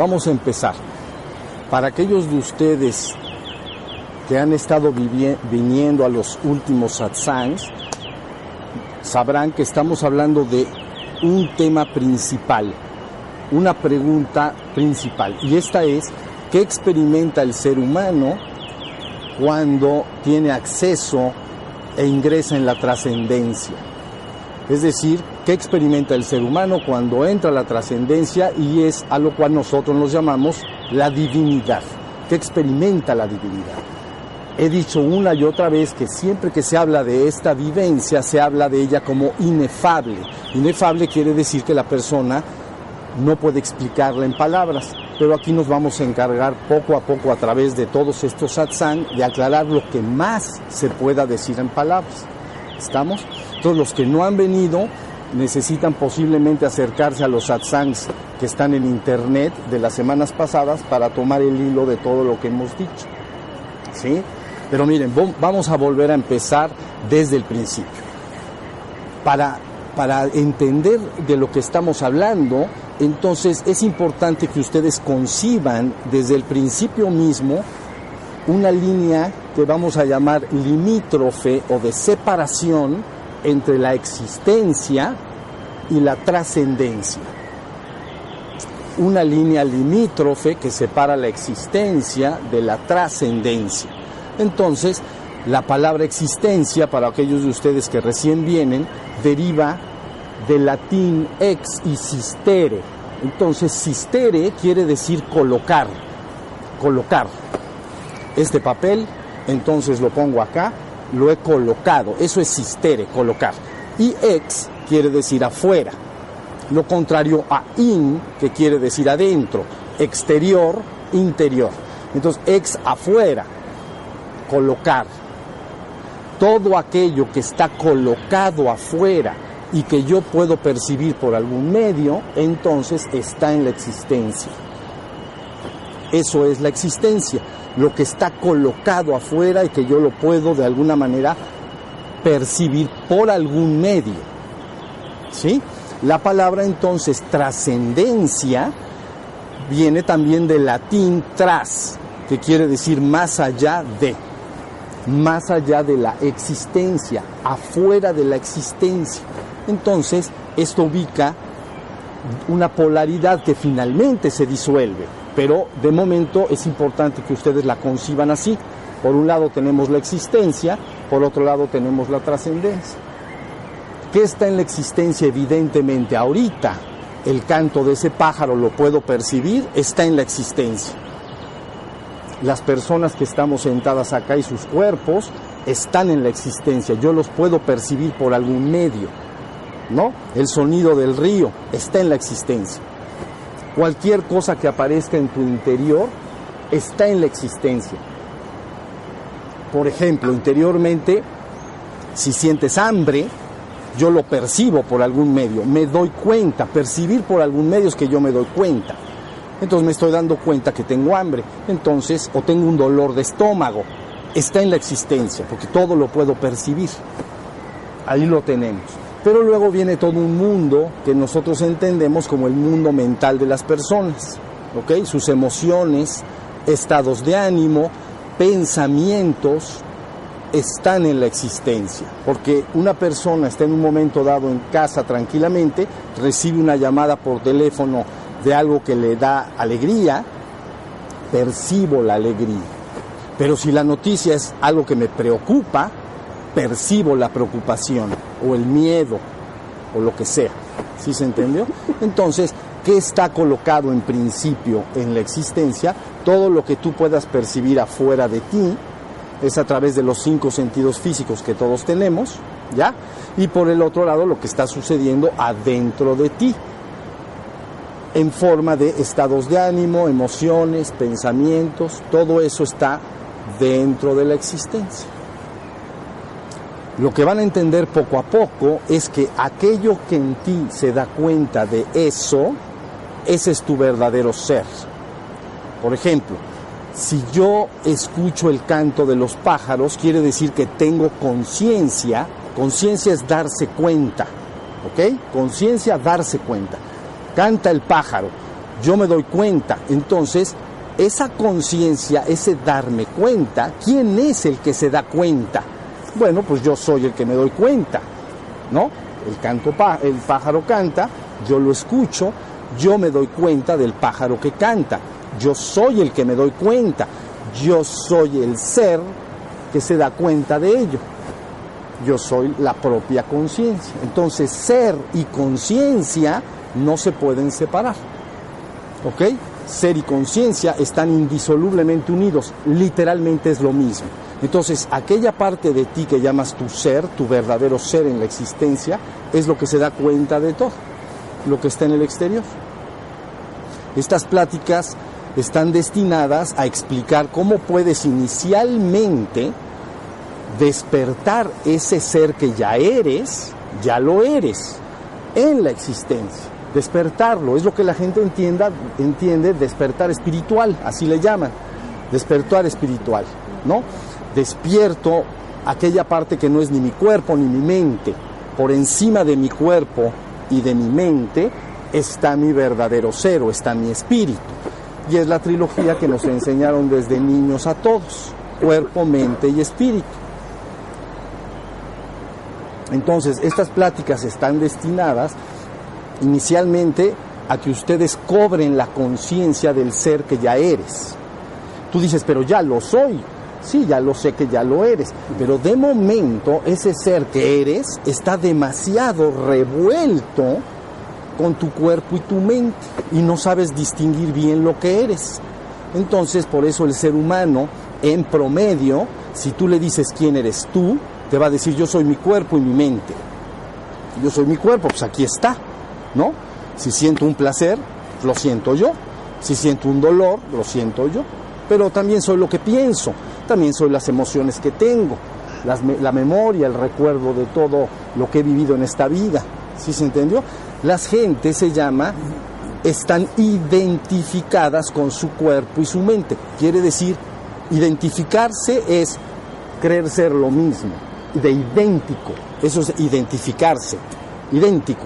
Vamos a empezar. Para aquellos de ustedes que han estado viniendo a los últimos satsangs, sabrán que estamos hablando de un tema principal, una pregunta principal. Y esta es, ¿qué experimenta el ser humano cuando tiene acceso e ingresa en la trascendencia? Es decir, ¿qué experimenta el ser humano cuando entra la trascendencia y es a lo cual nosotros nos llamamos la divinidad? ¿Qué experimenta la divinidad? He dicho una y otra vez que siempre que se habla de esta vivencia, se habla de ella como inefable. Inefable quiere decir que la persona no puede explicarla en palabras, pero aquí nos vamos a encargar poco a poco a través de todos estos satsang de aclarar lo que más se pueda decir en palabras. ¿Estamos? Entonces los que no han venido necesitan posiblemente acercarse a los satsangs que están en internet de las semanas pasadas para tomar el hilo de todo lo que hemos dicho. ¿Sí? Pero miren, vamos a volver a empezar desde el principio. Para, para entender de lo que estamos hablando, entonces es importante que ustedes conciban desde el principio mismo una línea que vamos a llamar limítrofe o de separación entre la existencia y la trascendencia. Una línea limítrofe que separa la existencia de la trascendencia. Entonces, la palabra existencia, para aquellos de ustedes que recién vienen, deriva del latín ex y sistere. Entonces, sistere quiere decir colocar, colocar. Este papel, entonces lo pongo acá, lo he colocado. Eso es sistere, colocar. Y ex quiere decir afuera. Lo contrario a in, que quiere decir adentro. Exterior, interior. Entonces, ex afuera, colocar. Todo aquello que está colocado afuera y que yo puedo percibir por algún medio, entonces está en la existencia. Eso es la existencia lo que está colocado afuera y que yo lo puedo de alguna manera percibir por algún medio. ¿Sí? La palabra entonces trascendencia viene también del latín tras, que quiere decir más allá de, más allá de la existencia, afuera de la existencia. Entonces, esto ubica una polaridad que finalmente se disuelve pero de momento es importante que ustedes la conciban así. Por un lado tenemos la existencia, por otro lado tenemos la trascendencia. ¿Qué está en la existencia? Evidentemente, ahorita el canto de ese pájaro lo puedo percibir, está en la existencia. Las personas que estamos sentadas acá y sus cuerpos están en la existencia, yo los puedo percibir por algún medio, ¿no? El sonido del río está en la existencia. Cualquier cosa que aparezca en tu interior está en la existencia. Por ejemplo, interiormente, si sientes hambre, yo lo percibo por algún medio, me doy cuenta, percibir por algún medio es que yo me doy cuenta. Entonces me estoy dando cuenta que tengo hambre, entonces, o tengo un dolor de estómago, está en la existencia, porque todo lo puedo percibir. Ahí lo tenemos. Pero luego viene todo un mundo que nosotros entendemos como el mundo mental de las personas, ¿ok? Sus emociones, estados de ánimo, pensamientos están en la existencia, porque una persona está en un momento dado en casa tranquilamente, recibe una llamada por teléfono de algo que le da alegría, percibo la alegría. Pero si la noticia es algo que me preocupa, percibo la preocupación o el miedo o lo que sea. ¿Sí se entendió? Entonces, ¿qué está colocado en principio en la existencia? Todo lo que tú puedas percibir afuera de ti es a través de los cinco sentidos físicos que todos tenemos, ¿ya? Y por el otro lado, lo que está sucediendo adentro de ti, en forma de estados de ánimo, emociones, pensamientos, todo eso está dentro de la existencia. Lo que van a entender poco a poco es que aquello que en ti se da cuenta de eso, ese es tu verdadero ser. Por ejemplo, si yo escucho el canto de los pájaros, quiere decir que tengo conciencia. Conciencia es darse cuenta, ¿ok? Conciencia, darse cuenta. Canta el pájaro. yo me doy cuenta. Entonces, esa conciencia, ese darme cuenta, ¿quién es el que se da cuenta? Bueno, pues yo soy el que me doy cuenta, ¿no? El, canto, el pájaro canta, yo lo escucho, yo me doy cuenta del pájaro que canta, yo soy el que me doy cuenta, yo soy el ser que se da cuenta de ello. Yo soy la propia conciencia. Entonces, ser y conciencia no se pueden separar. ¿Ok? Ser y conciencia están indisolublemente unidos. Literalmente es lo mismo. Entonces, aquella parte de ti que llamas tu ser, tu verdadero ser en la existencia, es lo que se da cuenta de todo, lo que está en el exterior. Estas pláticas están destinadas a explicar cómo puedes inicialmente despertar ese ser que ya eres, ya lo eres, en la existencia. Despertarlo, es lo que la gente entienda, entiende despertar espiritual, así le llaman, despertar espiritual, ¿no? Despierto aquella parte que no es ni mi cuerpo ni mi mente. Por encima de mi cuerpo y de mi mente está mi verdadero ser está mi espíritu. Y es la trilogía que nos enseñaron desde niños a todos, cuerpo, mente y espíritu. Entonces, estas pláticas están destinadas inicialmente a que ustedes cobren la conciencia del ser que ya eres. Tú dices, pero ya lo soy. Sí, ya lo sé que ya lo eres. Pero de momento ese ser que eres está demasiado revuelto con tu cuerpo y tu mente y no sabes distinguir bien lo que eres. Entonces, por eso el ser humano, en promedio, si tú le dices quién eres tú, te va a decir yo soy mi cuerpo y mi mente. Yo soy mi cuerpo, pues aquí está, ¿no? Si siento un placer, lo siento yo. Si siento un dolor, lo siento yo. Pero también soy lo que pienso, también soy las emociones que tengo, la memoria, el recuerdo de todo lo que he vivido en esta vida. ¿Sí se entendió? Las gentes se llama, están identificadas con su cuerpo y su mente. Quiere decir, identificarse es creer ser lo mismo de idéntico. Eso es identificarse, idéntico.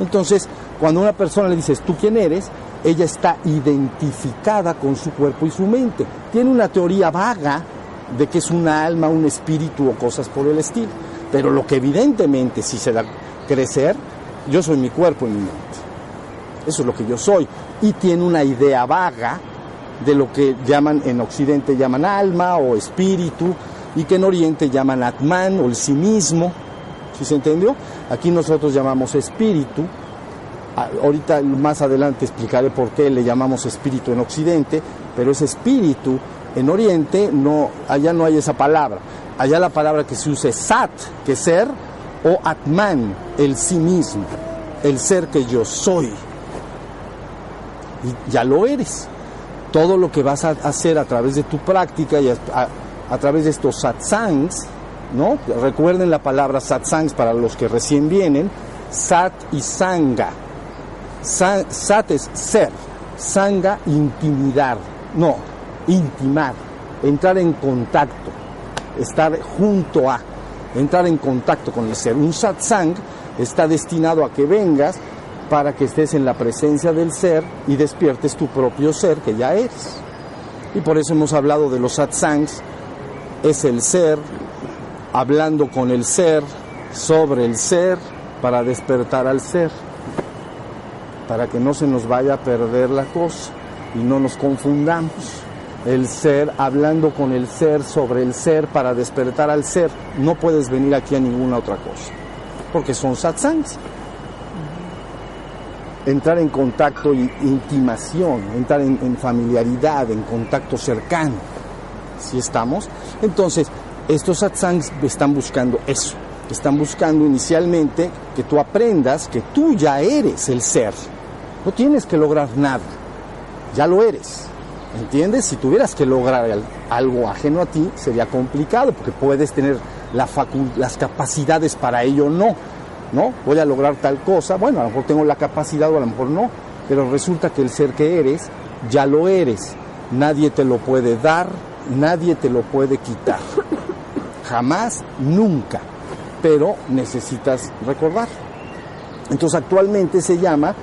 Entonces, cuando una persona le dices, ¿tú quién eres? Ella está identificada con su cuerpo y su mente. Tiene una teoría vaga de que es una alma, un espíritu o cosas por el estilo. Pero lo que evidentemente si se da crecer, yo soy mi cuerpo y mi mente. Eso es lo que yo soy. Y tiene una idea vaga de lo que llaman en Occidente llaman alma o espíritu y que en Oriente llaman Atman o el sí mismo. ¿Sí se entendió? Aquí nosotros llamamos espíritu. Ahorita más adelante explicaré por qué le llamamos espíritu en Occidente, pero ese espíritu en Oriente no, allá no hay esa palabra. Allá la palabra que se usa es sat, que ser, o atman, el sí mismo, el ser que yo soy. Y ya lo eres. Todo lo que vas a hacer a través de tu práctica y a, través de estos satsangs, ¿no? Recuerden la palabra satsangs para los que recién vienen, sat y sanga. sat es ser, sanga intimidar, no, intimar, entrar en contacto, estar junto a, entrar en contacto con el ser. Un satsang está destinado a que vengas para que estés en la presencia del ser y despiertes tu propio ser que ya eres. Y por eso hemos hablado de los satsangs es el ser, hablando con el ser, sobre el ser, para despertar al ser, para que no se nos vaya a perder la cosa y no nos confundamos. El ser, hablando con el ser, sobre el ser, para despertar al ser. No puedes venir aquí a ninguna otra cosa, porque son satsangs. Entrar en contacto y intimación, entrar en, familiaridad, en contacto cercano si estamos. Entonces, estos satsangs están buscando eso. Están buscando inicialmente que tú aprendas que tú ya eres el ser. No tienes que lograr nada. Ya lo eres. ¿Entiendes? Si tuvieras que lograr algo ajeno a ti, sería complicado porque puedes tener la las capacidades para ello o no. ¿No? Voy a lograr tal cosa. Bueno, a lo mejor tengo la capacidad o a lo mejor no. Pero resulta que el ser que eres, ya lo eres. Nadie te lo puede dar, nadie te lo puede quitar. Jamás, nunca. Pero necesitas recordar. Entonces actualmente se llama,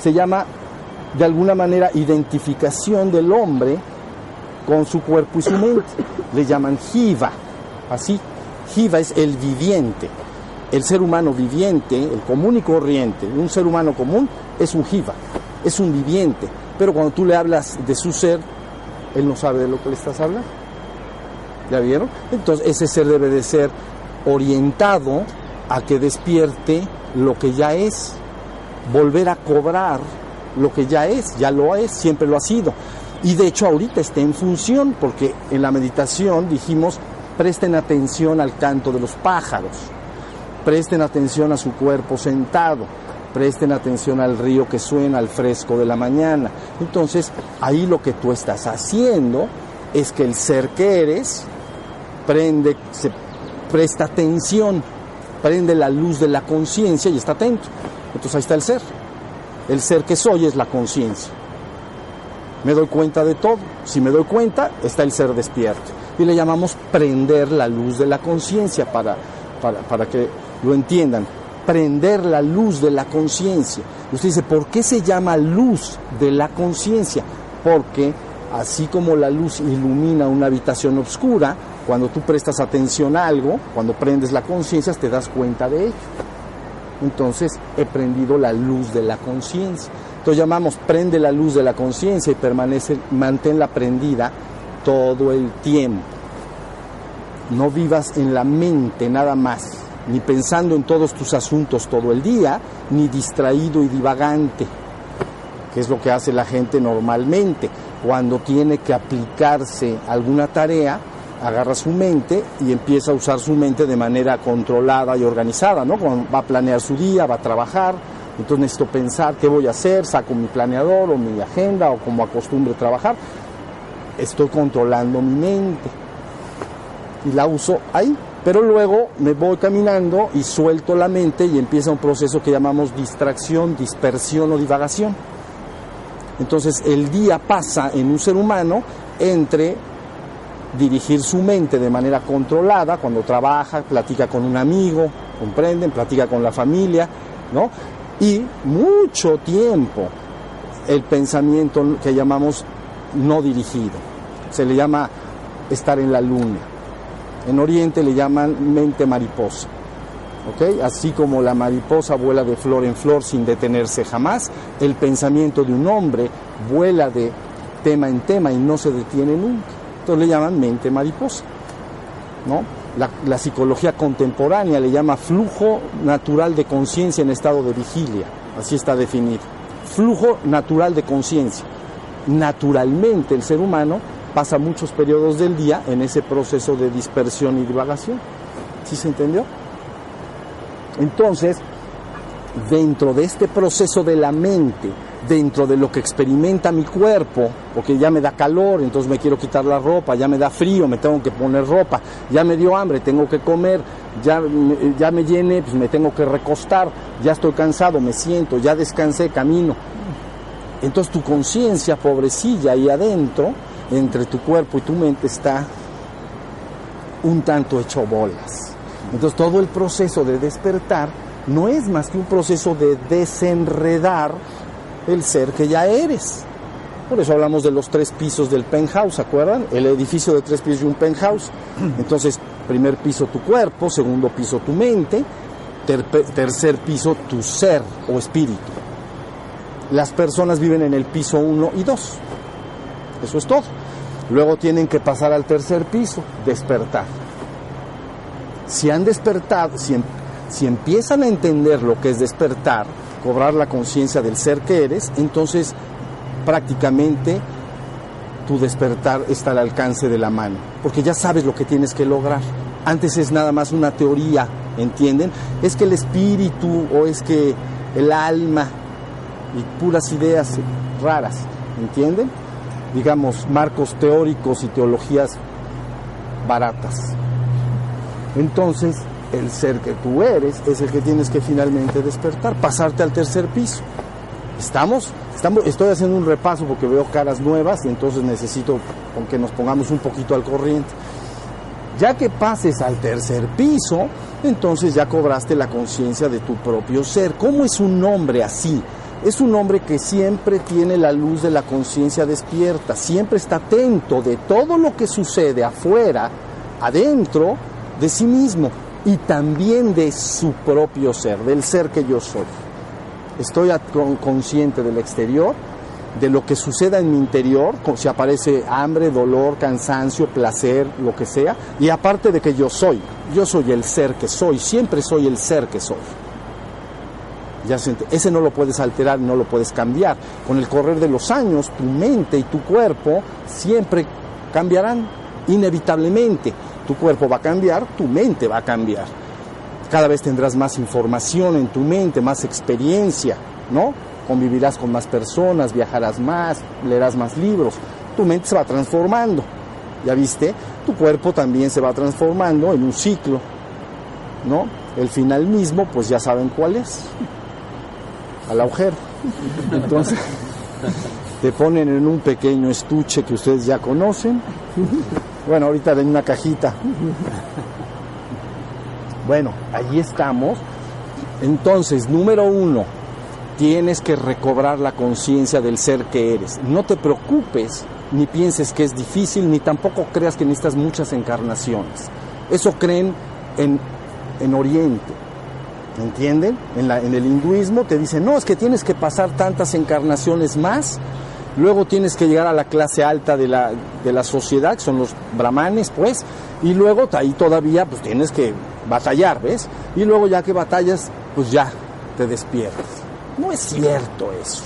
se llama de alguna manera identificación del hombre con su cuerpo y su mente. Le llaman jiva, así. Jiva es el viviente. El ser humano viviente, el común y corriente, un ser humano común es un jiva, es un viviente. Pero cuando tú le hablas de su ser, él no sabe de lo que le estás hablando. ¿Ya vieron? Entonces ese ser debe de ser orientado a que despierte lo que ya es, volver a cobrar lo que ya es, ya lo es, siempre lo ha sido. Y de hecho ahorita está en función, porque en la meditación dijimos, presten atención al canto de los pájaros, presten atención a su cuerpo sentado, presten atención al río que suena al fresco de la mañana. Entonces, ahí lo que tú estás haciendo es que el ser que eres prende, se presta atención, prende la luz de la conciencia y está atento. Entonces ahí está el ser. El ser que soy es la conciencia. Me doy cuenta de todo. Si me doy cuenta, está el ser despierto. Y le llamamos prender la luz de la conciencia para, para, para que lo entiendan. Prender la luz de la conciencia. Usted dice, ¿por qué se llama luz de la conciencia? Porque así como la luz ilumina una habitación oscura, cuando tú prestas atención a algo, cuando prendes la conciencia, te das cuenta de ello. Entonces he prendido la luz de la conciencia. Entonces llamamos prende la luz de la conciencia y permanece, manténla prendida todo el tiempo. No vivas en la mente nada más, ni pensando en todos tus asuntos todo el día, ni distraído y divagante, que es lo que hace la gente normalmente. Cuando tiene que aplicarse alguna tarea, agarra su mente y empieza a usar su mente de manera controlada y organizada, ¿no? va a planear su día, va a trabajar, entonces necesito pensar qué voy a hacer, saco mi planeador o mi agenda o como acostumbre trabajar. Estoy controlando mi mente y la uso ahí. Pero luego me voy caminando y suelto la mente y empieza un proceso que llamamos distracción, dispersión o divagación. Entonces el día pasa en un ser humano entre dirigir su mente de manera controlada cuando trabaja, platica con un amigo, comprenden, platica con la familia, ¿no? Y mucho tiempo el pensamiento que llamamos no dirigido. Se le llama estar en la luna. En Oriente le llaman mente mariposa. ¿ok? Así como la mariposa vuela de flor en flor sin detenerse jamás, el pensamiento de un hombre vuela de tema en tema y no se detiene nunca. Entonces le llaman mente mariposa. ¿no? La, psicología contemporánea le llama flujo natural de conciencia en estado de vigilia. Así está definido. Flujo natural de conciencia. Naturalmente el ser humano pasa muchos periodos del día en ese proceso de dispersión y divagación. ¿Sí se entendió? Entonces, dentro de este proceso de la mente, dentro de lo que experimenta mi cuerpo, porque ya me da calor, entonces me quiero quitar la ropa, ya me da frío, me tengo que poner ropa, ya me dio hambre, tengo que comer, ya, ya me llené, pues me tengo que recostar, ya estoy cansado, me siento, ya descansé, camino. Entonces tu conciencia, pobrecilla, ahí adentro, entre tu cuerpo y tu mente está un tanto hecho bolas. Entonces todo el proceso de despertar no es más que un proceso de desenredar el ser que ya eres. Por eso hablamos de los tres pisos del penthouse, ¿se acuerdan? El edificio de tres pisos y un penthouse. Entonces, primer piso tu cuerpo, segundo piso tu mente, tercer piso tu ser o espíritu. Las personas viven en el piso 1 y 2. Eso es todo. Luego tienen que pasar al tercer piso, despertar. Si han despertado, si, em, si empiezan a entender lo que es despertar, cobrar la conciencia del ser que eres, entonces prácticamente tu despertar está al alcance de la mano, porque ya sabes lo que tienes que lograr. Antes es nada más una teoría, ¿entienden? Es que el espíritu o es que el alma y puras ideas raras, ¿entienden? Digamos, marcos teóricos y teologías baratas. Entonces, el ser que tú eres es el que tienes que finalmente despertar, pasarte al tercer piso. ¿Estamos? Estamos estoy haciendo un repaso porque veo caras nuevas y entonces necesito que nos pongamos un poquito al corriente. Ya que pases al tercer piso, entonces ya cobraste la conciencia de tu propio ser. ¿Cómo es un hombre así? es un hombre que siempre tiene la luz de la conciencia despierta, siempre está atento de todo lo que sucede afuera, adentro de sí mismo y también de su propio ser, del ser que yo soy. Estoy consciente del exterior, de lo que suceda en mi interior, si aparece hambre, dolor, cansancio, placer, lo que sea, y aparte de que yo soy, yo soy el ser que soy, siempre soy el ser que soy. Ese no lo puedes alterar, no lo puedes cambiar. Con el correr de los años, tu mente y tu cuerpo siempre cambiarán, inevitablemente. Tu cuerpo va a cambiar, tu mente va a cambiar. Cada vez tendrás más información en tu mente, más experiencia, ¿no? Convivirás con más personas, viajarás más, leerás más libros. Tu mente se va transformando. ¿Ya viste? Tu cuerpo también se va transformando en un ciclo, ¿no? El final mismo, pues ya saben cuál es al agujero. Entonces, te ponen en un pequeño estuche que ustedes ya conocen. Bueno, ahorita en una cajita. Bueno, ahí estamos. Entonces, número uno, tienes que recobrar la conciencia del ser que eres. No te preocupes, ni pienses que es difícil, ni tampoco creas que necesitas muchas encarnaciones. Eso creen en, en Oriente. ¿Entienden? En, la, en el hinduismo te dicen, no, es que tienes que pasar tantas encarnaciones más, luego tienes que llegar a la clase alta de la, de la sociedad, que son los brahmanes, pues, y luego ahí todavía pues tienes que batallar, ¿ves? Y luego ya que batallas, pues ya te despiertas. No es cierto eso.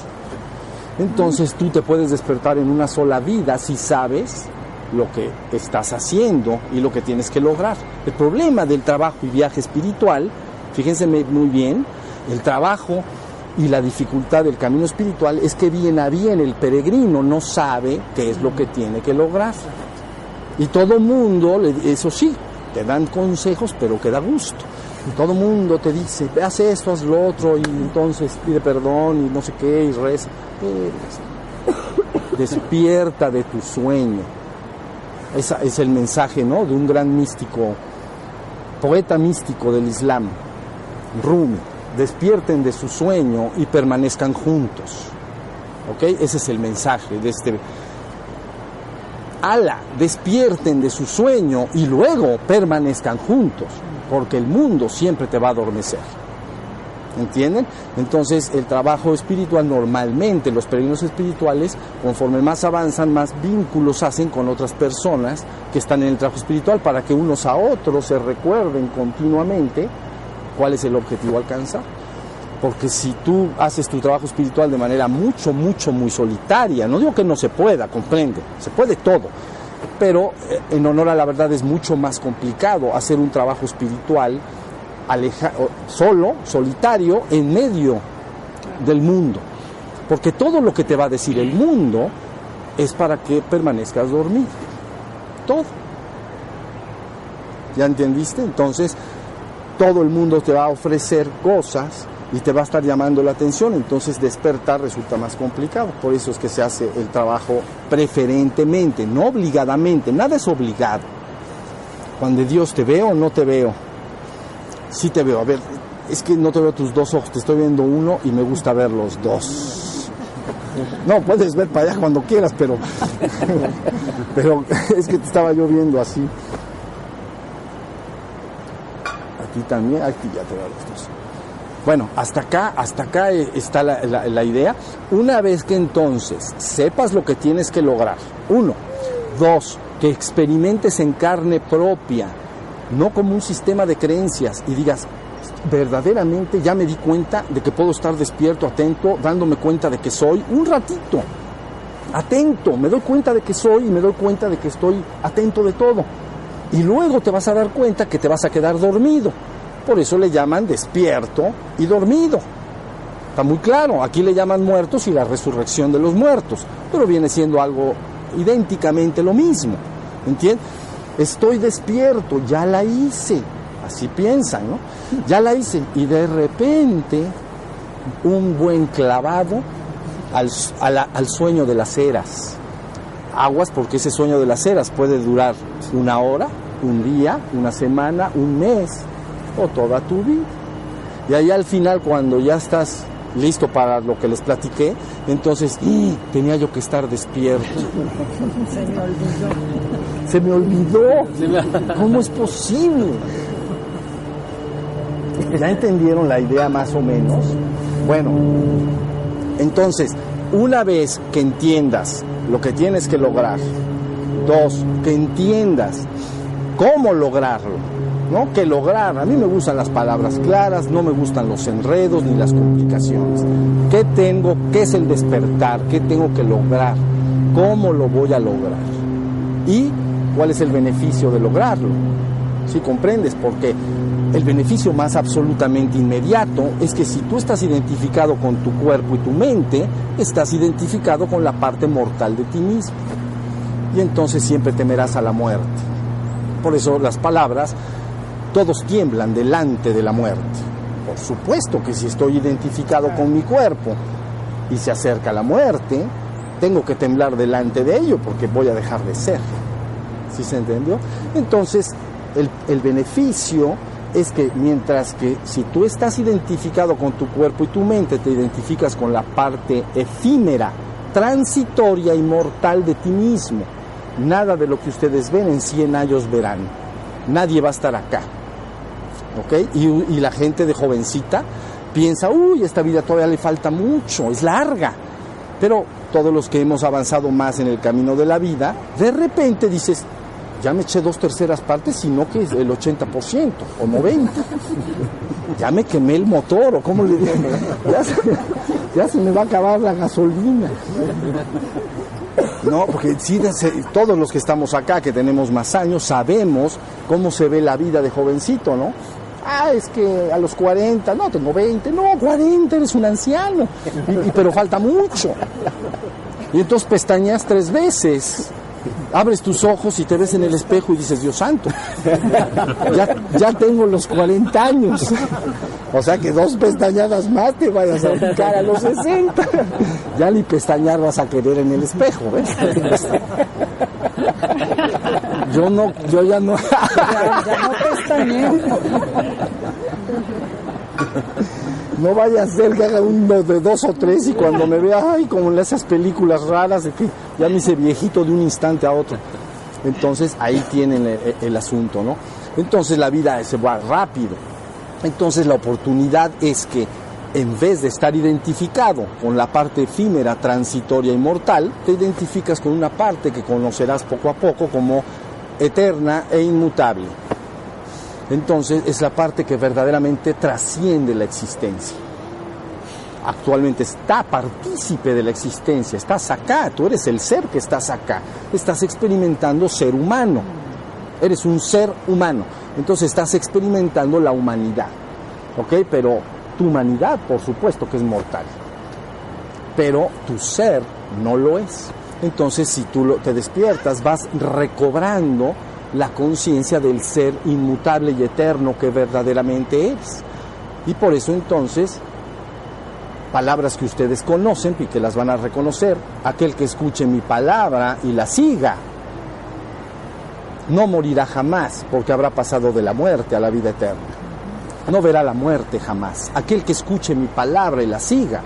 Entonces tú te puedes despertar en una sola vida si sabes lo que estás haciendo y lo que tienes que lograr. El problema del trabajo y viaje espiritual Fíjense muy bien, el trabajo y la dificultad del camino espiritual es que bien a bien el peregrino no sabe qué es lo que tiene que lograr. Y todo mundo, eso sí, te dan consejos, pero que da gusto. Y todo mundo te dice, haz esto, haz lo otro, y entonces pide perdón y no sé qué, y reza. Despierta de tu sueño. Ese es el mensaje, ¿no? De un gran místico, poeta místico del Islam, Rumi, despierten de su sueño y permanezcan juntos. ¿Ok? Ese es el mensaje de este. Ala, despierten de su sueño y luego permanezcan juntos, porque el mundo siempre te va a adormecer. ¿Entienden? Entonces el trabajo espiritual normalmente, los peregrinos espirituales, conforme más avanzan, más vínculos hacen con otras personas que están en el trabajo espiritual para que unos a otros se recuerden continuamente cuál es el objetivo a. Porque si tú haces tu trabajo espiritual de manera mucho, mucho, muy solitaria, no digo que no se pueda, comprende, se puede todo, pero eh, en honor a la verdad es mucho más complicado hacer un trabajo espiritual solo, solitario, en medio del mundo. Porque todo lo que te va a decir el mundo es para que permanezcas dormido. Todo. ¿Ya entendiste? Entonces, todo el mundo te va a ofrecer cosas y te va a estar llamando la atención, entonces despertar resulta más complicado. Por eso es que se hace el trabajo preferentemente, no obligadamente, nada es obligado. Cuando Dios te veo no te veo, sí te veo. A ver, es que no te veo tus dos ojos, te estoy viendo uno y me gusta ver los dos. No, puedes ver para allá cuando quieras, pero, pero es que te estaba yo viendo así aquí también, aquí ya te veo los dos. Bueno, hasta acá, hasta acá está la, la, idea. Una vez que entonces sepas lo que tienes que lograr, uno, dos, que experimentes en carne propia, no como un sistema de creencias y digas, verdaderamente ya me di cuenta de que puedo estar despierto, atento, dándome cuenta de que soy un ratito, atento, me doy cuenta de que soy y me doy cuenta de que estoy atento de todo y luego te vas a dar cuenta que te vas a quedar dormido. Por eso le llaman despierto y dormido. Está muy claro, aquí le llaman muertos y la resurrección de los muertos, pero viene siendo algo idénticamente lo mismo. ¿Entiendes? Estoy despierto, ya la hice. Así piensan, ¿no? Ya la hice. Y de repente, un buen clavado al, al sueño de las eras aguas porque ese sueño de las eras puede durar una hora, un día, una semana, un mes o toda tu vida. Y ahí al final cuando ya estás listo para lo que les platiqué, entonces ¡ih! tenía yo que estar despierto. Se me olvidó. Se me olvidó. ¿Cómo es posible? ¿Ya entendieron la idea más o menos? Bueno, entonces, una vez que entiendas lo que tienes que lograr, dos, que entiendas cómo lograrlo, ¿no? Que lograr, a mí me gustan las palabras claras, no me gustan los enredos ni las complicaciones. ¿Qué tengo? ¿Qué es el despertar? ¿Qué tengo que lograr? ¿Cómo lo voy a lograr? ¿Y cuál es el beneficio de lograrlo? ¿Sí comprendes? Porque el beneficio más absolutamente inmediato es que si tú estás identificado con tu cuerpo y tu mente, estás identificado con la parte mortal de ti mismo. Y entonces siempre temerás a la muerte. Por eso las palabras, todos tiemblan delante de la muerte. Por supuesto que si estoy identificado con mi cuerpo y se acerca la muerte, tengo que temblar delante de ello porque voy a dejar de ser. ¿Sí se entendió? Entonces, el, el beneficio es que mientras que si tú estás identificado con tu cuerpo y tu mente, te identificas con la parte efímera, transitoria y mortal de ti mismo. Nada de lo que ustedes ven en 100 años verán. Nadie va a estar acá. ¿Ok? Y, y la gente de jovencita piensa, uy, esta vida todavía le falta mucho, es larga. Pero todos los que hemos avanzado más en el camino de la vida, de repente dices, ya me eché dos terceras partes, sino que es el 80% o 90%. Ya me quemé el motor, o cómo le digo, ya se, me va a acabar la gasolina. No, porque sí, todos los que estamos acá, que tenemos más años, sabemos cómo se ve la vida de jovencito, ¿no? Ah, es que a los 40, no, tengo 20, no, 40, eres un anciano, pero falta mucho. Y entonces pestañas tres veces abres tus ojos y te ves en el espejo y dices, Dios santo, ya, tengo los 40 años. O sea que dos pestañadas más te vayas a picar a los 60. Ya ni pestañar vas a querer en el espejo, ¿ves? Yo no, yo ya no. Ya, no. No vaya a ser que haga uno de dos o tres y cuando me vea, ay, como en esas películas raras de que ya me hice viejito de un instante a otro. Entonces ahí tienen el, el asunto, ¿no? Entonces la vida se va rápido. Entonces la oportunidad es que en vez de estar identificado con la parte efímera, transitoria y mortal, te identificas con una parte que conocerás poco a poco como eterna e inmutable. Entonces es la parte que verdaderamente trasciende la existencia. Actualmente está partícipe de la existencia, estás acá, tú eres el ser que estás acá, estás experimentando ser humano, eres un ser humano, entonces estás experimentando la humanidad, ¿ok? Pero tu humanidad, por supuesto que es mortal, pero tu ser no lo es. Entonces si tú te despiertas vas recobrando la conciencia del ser inmutable y eterno que verdaderamente eres. Y por eso entonces, palabras que ustedes conocen y que las van a reconocer, aquel que escuche mi palabra y la siga, no morirá jamás porque habrá pasado de la muerte a la vida eterna. No verá la muerte jamás. Aquel que escuche mi palabra y la siga,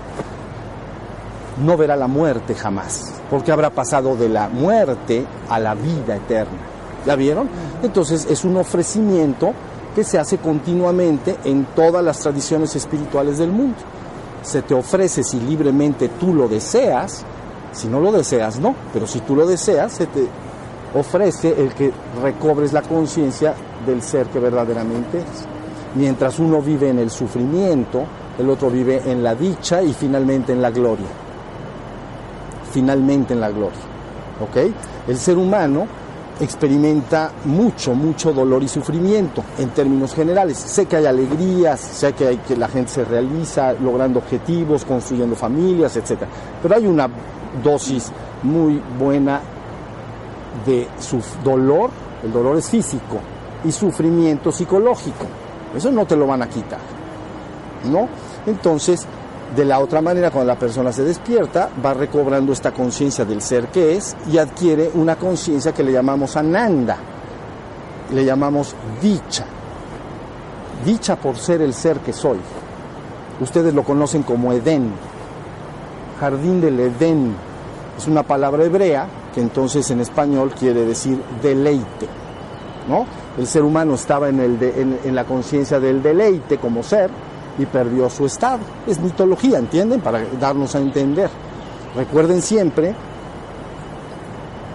no verá la muerte jamás porque habrá pasado de la muerte a la vida eterna. ¿Ya vieron? Entonces es un ofrecimiento que se hace continuamente en todas las tradiciones espirituales del mundo. Se te ofrece si libremente tú lo deseas, si no lo deseas no, pero si tú lo deseas se te ofrece el que recobres la conciencia del ser que verdaderamente eres. Mientras uno vive en el sufrimiento, el otro vive en la dicha y finalmente en la gloria. Finalmente en la gloria. ¿Ok? El ser humano experimenta mucho, mucho dolor y sufrimiento en términos generales. Sé que hay alegrías, sé que, hay, que la gente se realiza logrando objetivos, construyendo familias, etc. Pero hay una dosis muy buena de su dolor, el dolor es físico, y sufrimiento psicológico. Eso no te lo van a quitar. ¿No? Entonces, de la otra manera, cuando la persona se despierta, va recobrando esta conciencia del ser que es y adquiere una conciencia que le llamamos ananda, le llamamos dicha. Dicha por ser el ser que soy. ustedes lo conocen como Edén, jardín del Edén. Es una palabra hebrea que entonces en español quiere decir deleite. ¿no? El ser humano estaba en, en la conciencia del deleite como ser y perdió su estado. Es mitología, ¿entienden? Para darnos a entender. Recuerden siempre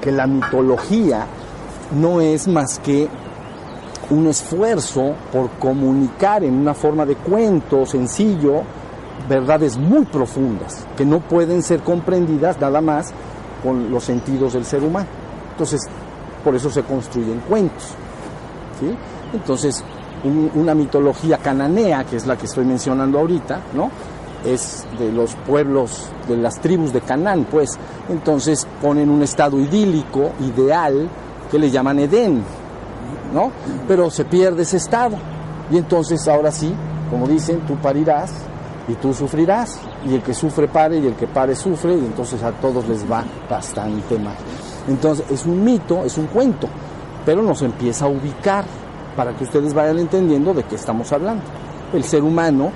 que la mitología no es más que un esfuerzo por comunicar en una forma de cuento sencillo verdades muy profundas que no pueden ser comprendidas nada más con los sentidos del ser humano. Entonces, por eso se construyen cuentos. Entonces, un, una mitología cananea, que es la que estoy mencionando ahorita, ¿no? es de los pueblos, de las tribus de Canaán, pues. Entonces ponen un estado idílico, ideal, que le llaman Edén, ¿no? Pero se pierde ese estado. Y entonces ahora sí, como dicen, tú parirás y tú sufrirás. Y el que sufre pare y el que pare sufre, y entonces a todos les va bastante mal. Entonces es un mito, es un cuento, pero nos empieza a ubicar para que ustedes vayan entendiendo de qué estamos hablando. El ser humano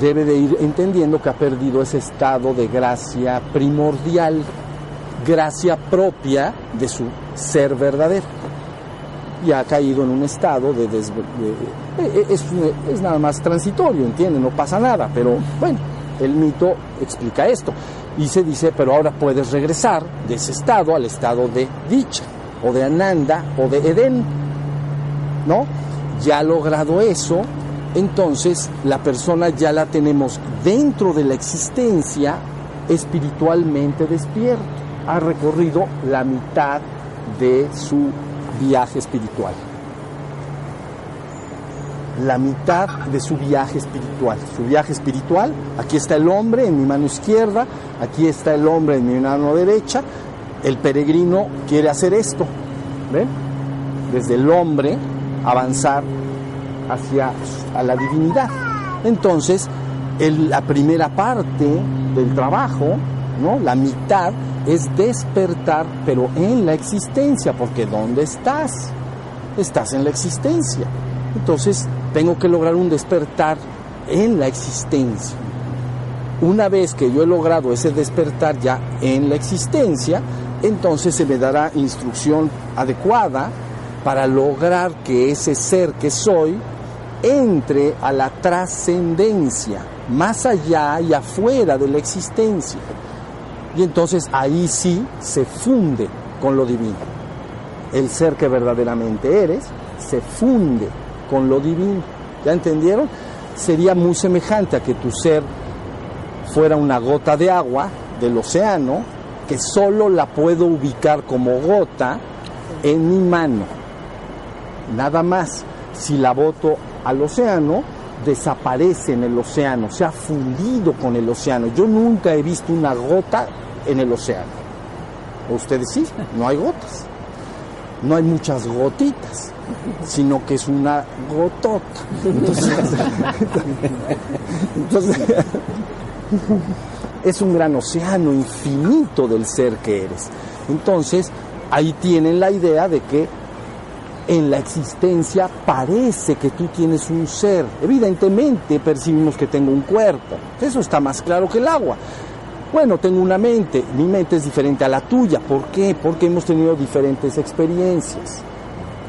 debe de ir entendiendo que ha perdido ese estado de gracia primordial, gracia propia de su ser verdadero. Y ha caído en un estado de... Des... de es, es, nada más transitorio, ¿entienden? No pasa nada, pero bueno, el mito explica esto. Y se dice, pero ahora puedes regresar de ese estado al estado de dicha, o de Ananda, o de Edén, ¿no? Ya logrado eso, entonces la persona ya la tenemos dentro de la existencia espiritualmente despierto. Ha recorrido la mitad de su viaje espiritual. La mitad de su viaje espiritual. Su viaje espiritual, aquí está el hombre en mi mano izquierda, aquí está el hombre en mi mano derecha. El peregrino quiere hacer esto. ¿Ven? Desde el hombre avanzar hacia a la divinidad. Entonces, el, la primera parte del trabajo, ¿no? la mitad, es despertar, pero en la existencia, porque ¿dónde estás? Estás en la existencia. Entonces, tengo que lograr un despertar en la existencia. Una vez que yo he logrado ese despertar ya en la existencia, entonces se me dará instrucción adecuada para lograr que ese ser que soy entre a la trascendencia, más allá y afuera de la existencia. Y entonces ahí sí se funde con lo divino. El ser que verdaderamente eres se funde con lo divino. ¿Ya entendieron? Sería muy semejante a que tu ser fuera una gota de agua del océano, que solo la puedo ubicar como gota en mi mano. Nada más. Si la boto al océano, desaparece en el océano, se ha fundido con el océano. Yo nunca he visto una gota en el océano. Ustedes sí, no hay gotas. No hay muchas gotitas, sino que es una gotota. Entonces, entonces es un gran océano infinito del ser que eres. Entonces, ahí tienen la idea de que en la existencia parece que tú tienes un ser. Evidentemente percibimos que tengo un cuerpo. Eso está más claro que el agua. Bueno, tengo una mente. Mi mente es diferente a la tuya. ¿Por qué? Porque hemos tenido diferentes experiencias.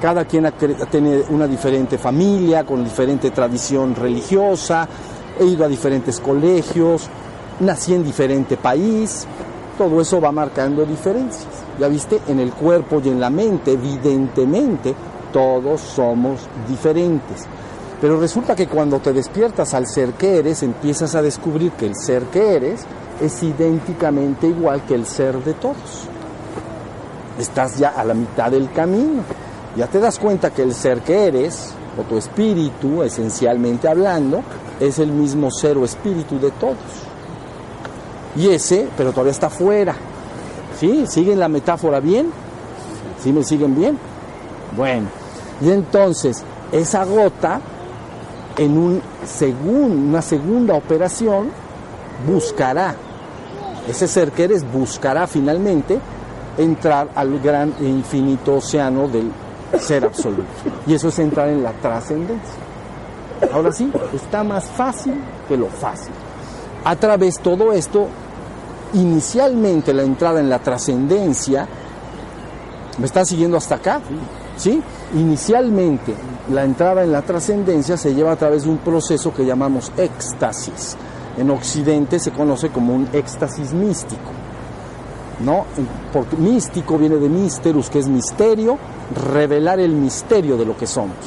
Cada quien tenido una diferente familia, con diferente tradición religiosa. He ido a diferentes colegios. Nací en diferente país. Todo eso va marcando diferencias. Ya viste, en el cuerpo y en la mente, evidentemente, todos somos diferentes. Pero resulta que cuando te despiertas al ser que eres, empiezas a descubrir que el ser que eres es idénticamente igual que el ser de todos. Estás ya a la mitad del camino. Ya te das cuenta que el ser que eres, o tu espíritu, esencialmente hablando, es el mismo ser o espíritu de todos. Y ese, pero todavía está fuera. ¿Sí? ¿Siguen la metáfora bien? ¿Sí me siguen bien? Bueno, y entonces esa gota, en un segun, una segunda operación, buscará, ese ser que eres buscará finalmente entrar al gran e infinito océano del ser absoluto. Y eso es entrar en la trascendencia. Ahora sí, está más fácil que lo fácil. A través de todo esto, inicialmente la entrada en la trascendencia, ¿me están siguiendo hasta acá? ¿Sí? Inicialmente la entrada en la trascendencia se lleva a través de un proceso que llamamos éxtasis. En Occidente se conoce como un éxtasis místico. ¿No? Porque místico viene de misterus, que es misterio, revelar el misterio de lo que somos.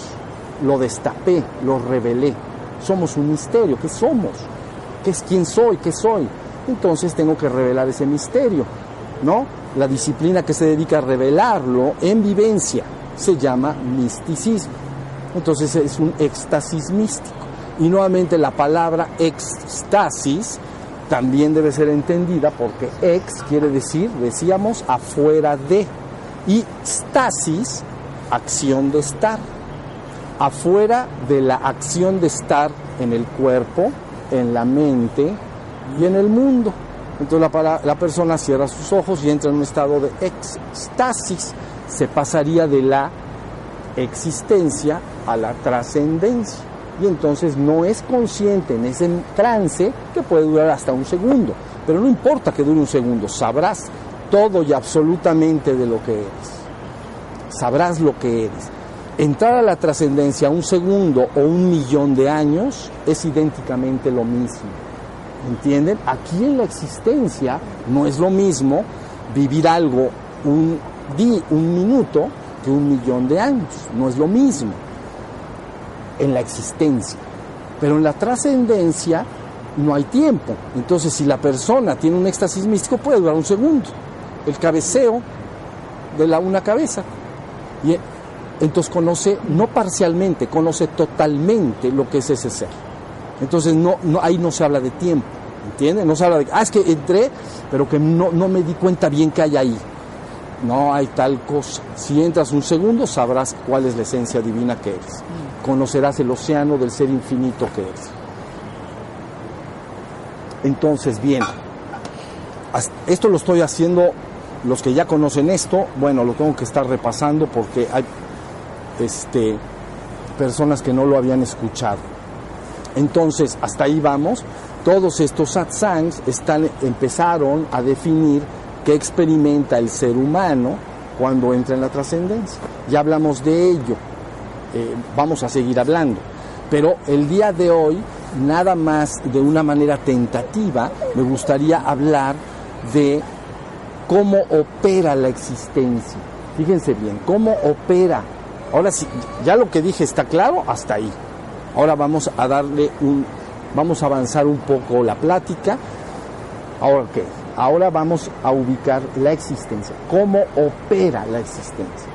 Lo destapé, lo revelé. Somos un misterio, ¿qué somos? ¿Qué es quién soy? ¿Qué soy? Entonces tengo que revelar ese misterio, ¿no? La disciplina que se dedica a revelarlo en vivencia se llama misticismo. Entonces es un éxtasis místico. Y nuevamente la palabra éxtasis también debe ser entendida porque ex quiere decir, decíamos, afuera de. Y stasis, acción de estar. Afuera de la acción de estar en el cuerpo, en la mente y en el mundo. Entonces la, la persona cierra sus ojos y entra en un estado de éxtasis. Se pasaría de la existencia a la trascendencia. Y entonces no es consciente en ese trance que puede durar hasta un segundo. Pero no importa que dure un segundo, sabrás todo y absolutamente de lo que eres. Sabrás lo que eres. Entrar a la trascendencia un segundo o un millón de años es idénticamente lo mismo. ¿Entienden? Aquí en la existencia no es lo mismo vivir algo un, di, un minuto que un millón de años. No es lo mismo en la existencia. Pero en la trascendencia no hay tiempo. Entonces, si la persona tiene un éxtasis místico, puede durar un segundo. El cabeceo de la una cabeza. Y entonces conoce, no parcialmente, conoce totalmente lo que es ese ser. Entonces, no, ahí no se habla de tiempo. ¿Entiendes? No se habla de, ah, es que entré, pero que no, no me di cuenta bien que hay ahí. No hay tal cosa. Si entras un segundo, sabrás cuál es la esencia divina que eres. Conocerás el océano del ser infinito que eres. Entonces, bien, esto lo estoy haciendo, los que ya conocen esto, bueno, lo tengo que estar repasando porque hay este, personas que no lo habían escuchado. Entonces, hasta ahí vamos. Todos estos satsangs empezaron a definir qué experimenta el ser humano cuando entra en la trascendencia. Ya hablamos de ello, eh, vamos a seguir hablando. Pero el día de hoy, nada más de una manera tentativa, me gustaría hablar de cómo opera la existencia. Fíjense bien, cómo opera. Ahora sí, ya lo que dije está claro, hasta ahí. Ahora vamos a darle un, vamos a avanzar un poco la plática. Ahora qué, ahora vamos a ubicar la existencia, cómo opera la existencia.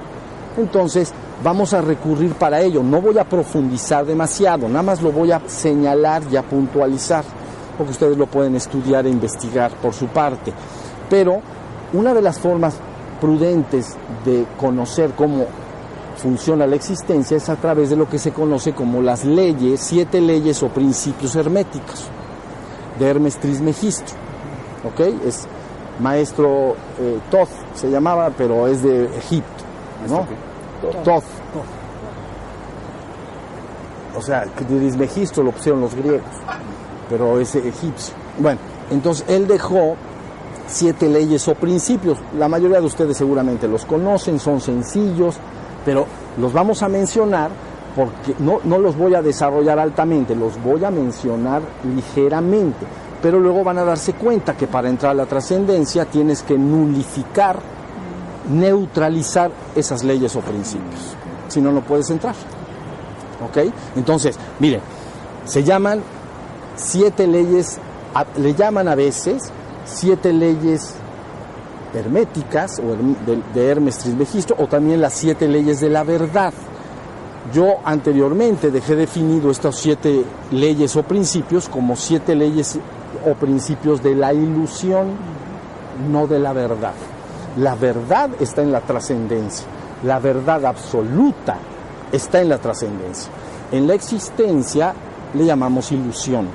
Entonces, vamos a recurrir para ello. No voy a profundizar demasiado, nada más lo voy a señalar y a puntualizar, porque ustedes lo pueden estudiar e investigar por su parte. Pero una de las formas prudentes de conocer cómo funciona la existencia es a través de lo que se conoce como las leyes, siete leyes o principios herméticos de Hermes Trismegisto. ¿Ok? Es maestro eh, Toth, se llamaba, pero es de Egipto. ¿no? Toth. O sea, Trismegisto lo pusieron los griegos, pero es egipcio. Bueno, entonces él dejó siete leyes o principios. La mayoría de ustedes seguramente los conocen, son sencillos, pero los vamos a mencionar porque no, no los voy a desarrollar altamente, los voy a mencionar ligeramente. Pero luego van a darse cuenta que para entrar a la trascendencia tienes que nulificar, neutralizar esas leyes o principios. Si no, no puedes entrar. ¿Ok? Entonces, miren, se llaman siete leyes, le llaman a veces siete leyes herméticas o de, Hermes Trismegisto o también las siete leyes de la verdad. Yo anteriormente dejé definido estas siete leyes o principios como siete leyes o principios de la ilusión, no de la verdad. La verdad está en la trascendencia, la verdad absoluta está en la trascendencia. En la existencia le llamamos ilusión,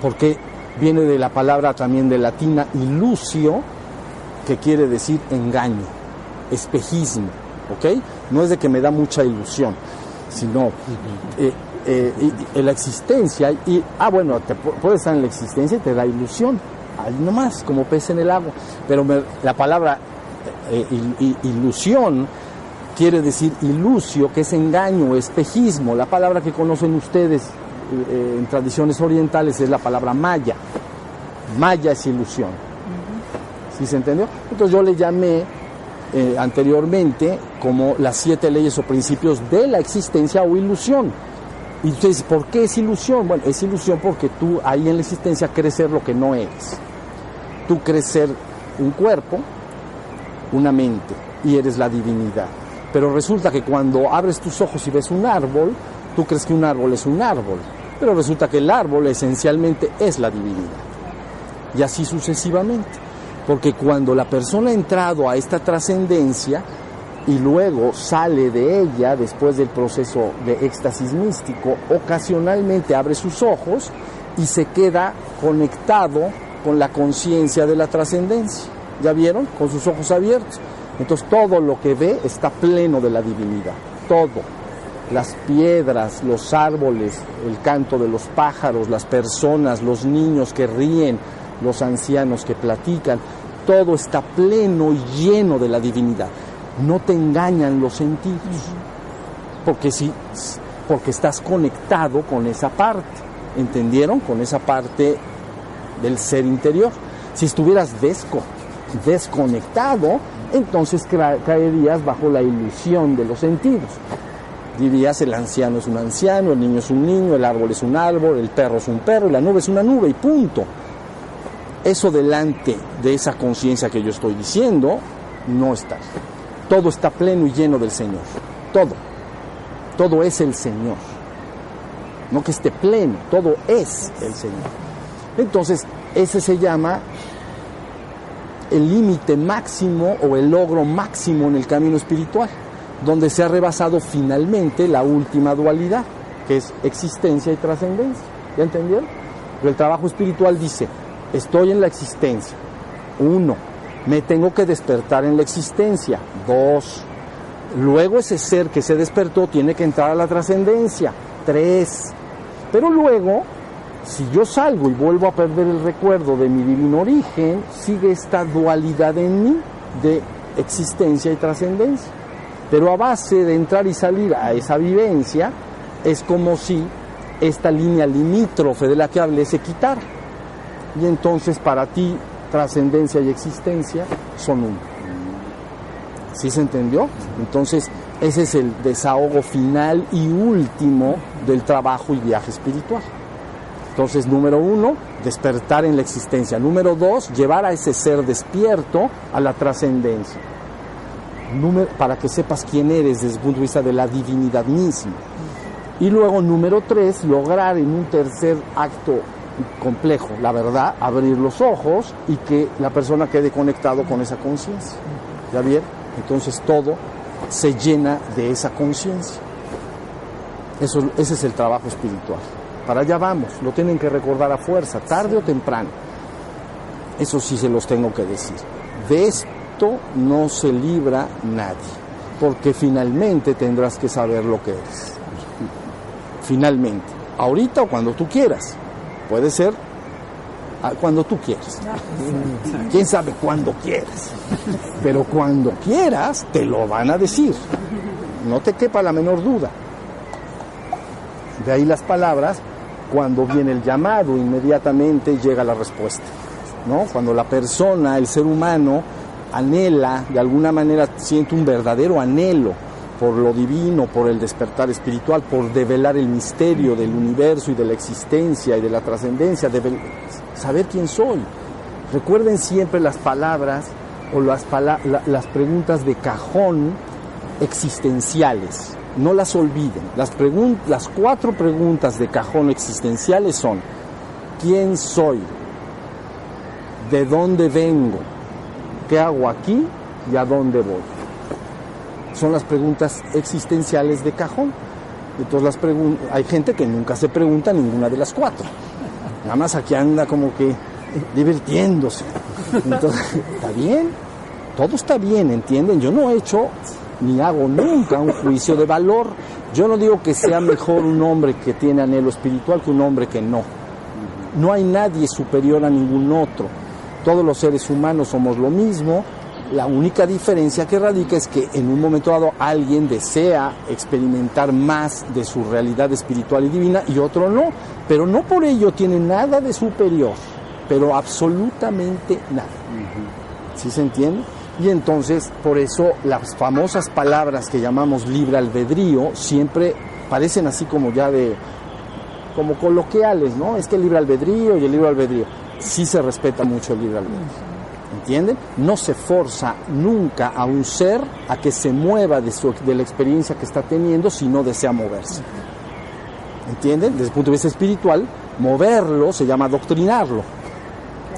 porque viene de la palabra también de latina ilusio, que quiere decir engaño, espejismo, ¿ok? No es de que me da mucha ilusión. sino eh, eh, la existencia. Y, ah, bueno, te pu- puedes estar en la existencia y te da ilusión, ahí nomás, como pez en el agua. Pero me- la palabra eh, il- i- ilusión quiere decir ilusio, que es engaño, espejismo. La palabra que conocen ustedes eh, eh, en tradiciones orientales es la palabra maya. Maya es ilusión. ¿Sí se entendió? Entonces yo le llamé eh, anteriormente como las siete leyes o principios de la existencia o ilusión. Y entonces, ¿por qué es ilusión? Bueno, es ilusión porque tú ahí en la existencia crees ser lo que no eres. Tú crees ser un cuerpo, una mente, y eres la divinidad. Pero resulta que cuando abres tus ojos y ves un árbol, tú crees que un árbol es un árbol. Pero resulta que el árbol esencialmente es la divinidad. Y así sucesivamente. Porque cuando la persona ha entrado a esta trascendencia y luego sale de ella después del proceso de éxtasis místico, ocasionalmente abre sus ojos y se queda conectado con la conciencia de la trascendencia. ¿Ya vieron? Con sus ojos abiertos. Entonces todo lo que ve está pleno de la divinidad. Todo. Las piedras, los árboles, el canto de los pájaros, las personas, los niños que ríen, los ancianos que platican, todo está pleno y lleno de la divinidad. No te engañan los sentidos, porque si, porque estás conectado con esa parte, ¿entendieron? Con esa parte del ser interior. Si estuvieras desco, desconectado, entonces caerías bajo la ilusión de los sentidos. Dirías el anciano es un anciano, el niño es un niño, el árbol es un árbol, el perro es un perro y la nube es una nube y punto. Eso delante de esa conciencia que yo estoy diciendo no está. Todo está pleno y lleno del Señor. Todo. Todo es el Señor. No que esté pleno, todo es el Señor. Entonces, ese se llama el límite máximo o el logro máximo en el camino espiritual, donde se ha rebasado finalmente la última dualidad, que es existencia y trascendencia. ¿Ya entendieron? El trabajo espiritual dice, estoy en la existencia. Uno, me tengo que despertar en la existencia. Dos, luego ese ser que se despertó tiene que entrar a la trascendencia. Tres, pero luego si yo salgo y vuelvo a perder el recuerdo de mi divino origen, sigue esta dualidad en mí de existencia y trascendencia. Pero a base de entrar y salir a esa vivencia, es como si esta línea limítrofe de la que hablé se quitara. Y entonces para ti trascendencia y existencia son uno. ¿Sí se entendió? Entonces ese es el desahogo final y último del trabajo y viaje espiritual. Entonces, número uno, despertar en la existencia. Número dos, llevar a ese ser despierto a la trascendencia. Para que sepas quién eres desde el punto de vista de la divinidad misma. Y luego, número tres, lograr en un tercer acto complejo, la verdad, abrir los ojos y que la persona quede conectado con esa conciencia. ¿Ya vieron? Entonces todo se llena de esa conciencia. Eso, ese es el trabajo espiritual. Para allá vamos, lo tienen que recordar a fuerza, tarde o temprano. Eso sí se los tengo que decir. De esto no se libra nadie, porque finalmente tendrás que saber lo que eres. Finalmente, ahorita o cuando tú quieras. Puede ser ah, cuando tú quieras. Quién sabe cuándo quieras. Pero cuando quieras, te lo van a decir. No te quepa la menor duda. De ahí las palabras, cuando viene el llamado, inmediatamente llega la respuesta. ¿no? Cuando la persona, el ser humano, anhela, de alguna manera siente un verdadero anhelo por lo divino, por el despertar espiritual, por develar el misterio del universo y de la existencia y de la trascendencia, saber quién soy. Recuerden siempre las palabras o las, preguntas de cajón existenciales. No las olviden. Las, las cuatro preguntas de cajón existenciales son, ¿quién soy? ¿De dónde vengo? ¿Qué hago aquí? ¿Y a dónde voy? Son las preguntas existenciales de cajón. Entonces las hay gente que nunca se pregunta ninguna de las cuatro. Nada más aquí anda como que divirtiéndose. Entonces, ¿está bien? Todo está bien, ¿entienden? Yo no he hecho ni hago nunca un juicio de valor Yo no digo que sea mejor un hombre que tiene anhelo espiritual que un hombre que no. No hay nadie superior a ningún otro. Todos los seres humanos somos lo mismo. La única diferencia que radica es que en un momento dado alguien desea experimentar más de su realidad espiritual y divina y otro no. Pero no por ello tiene nada de superior, pero absolutamente nada. ¿Sí se entiende? Y entonces, por eso las famosas palabras que llamamos libre albedrío siempre parecen así como ya de, como coloquiales, ¿no? Es que el libre albedrío y el libre albedrío. Sí se respeta mucho el libre albedrío. ¿Entienden? No se forza nunca a un ser a que se mueva de, su, de la experiencia que está teniendo si no desea moverse. ¿Entienden? Desde el punto de vista espiritual, moverlo se llama adoctrinarlo.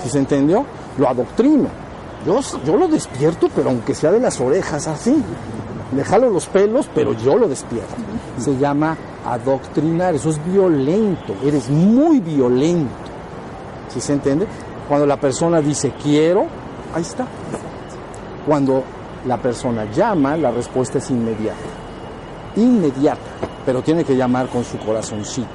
¿Sí se entendió? Lo adoctrina. Yo, yo lo despierto, pero aunque sea de las orejas así. Le jalo los pelos, pero yo lo despierto. Se llama adoctrinar, eso es violento, eres muy violento. ¿Sí se entiende? Cuando la persona dice quiero, ahí está. Cuando la persona llama, la respuesta es inmediata. Inmediata, pero tiene que llamar con su corazoncito,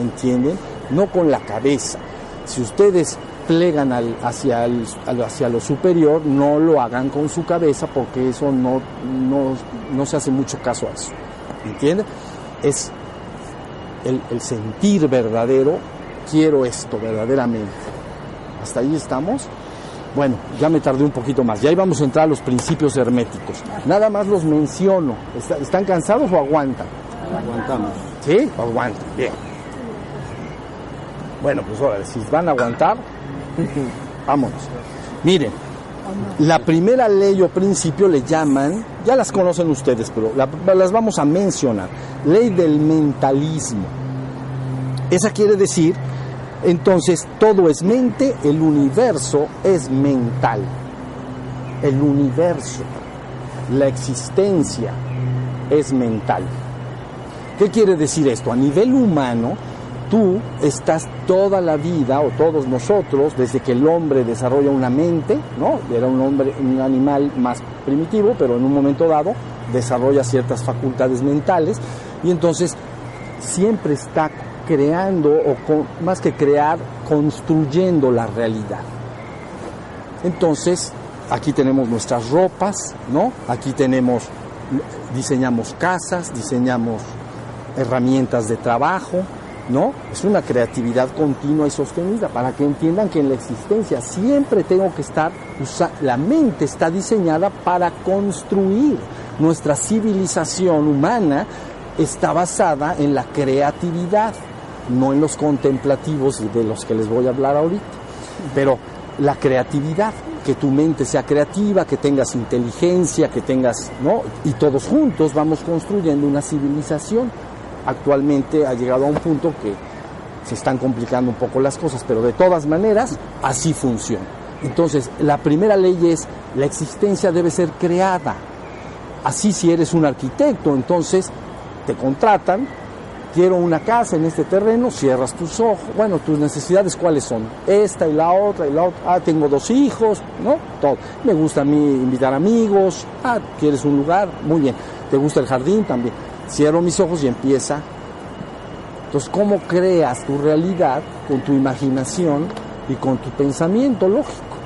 ¿entienden? No con la cabeza. Si ustedes plegan hacia, hacia lo superior, no lo hagan con su cabeza porque eso no, no, no se hace mucho caso a eso. ¿Entiende? Es el, el, sentir verdadero, quiero esto verdaderamente. ¿Hasta ahí estamos? Bueno, ya me tardé un poquito más. Ya íbamos a entrar a los principios herméticos. Nada más los menciono. ¿Están cansados o aguantan? Aguantamos. ¿Sí? Aguantan. Bien. Bueno, pues ahora, si van a aguantar, vámonos. Miren, la primera ley o principio le llaman, ya las conocen ustedes, pero la, las vamos a mencionar, ley del mentalismo. Esa quiere decir, entonces, todo es mente, el universo es mental. El universo, la existencia es mental. ¿Qué quiere decir esto? A nivel humano, tú estás toda la vida, o todos nosotros, desde que el hombre desarrolla una mente, ¿no? Era un hombre, un animal más primitivo, pero en un momento dado desarrolla ciertas facultades mentales, y entonces siempre está creando, o con, más que crear, construyendo la realidad. Entonces, aquí tenemos nuestras ropas, ¿no? Aquí tenemos, diseñamos casas, diseñamos herramientas de trabajo, ¿no? Es una creatividad continua y sostenida para que entiendan que en la existencia siempre tengo que estar, la mente está diseñada para construir. Nuestra civilización humana está basada en la creatividad, no en los contemplativos de los que les voy a hablar ahorita, pero la creatividad, que tu mente sea creativa, que tengas inteligencia, que tengas, ¿no? Y todos juntos vamos construyendo una civilización actualmente ha llegado a un punto que se están complicando un poco las cosas, pero de todas maneras así funciona. Entonces, la primera ley es la existencia debe ser creada. Así si eres un arquitecto, entonces te contratan, quiero una casa en este terreno, cierras tus ojos, bueno, tus necesidades cuáles son, esta y la otra y la otra, ah, tengo dos hijos, ¿no? Todo. Me gusta a mí invitar amigos, ah, quieres un lugar, muy bien, te gusta el jardín también Cierro mis ojos y empieza. Entonces, ¿cómo creas tu realidad con tu imaginación y con tu pensamiento lógico?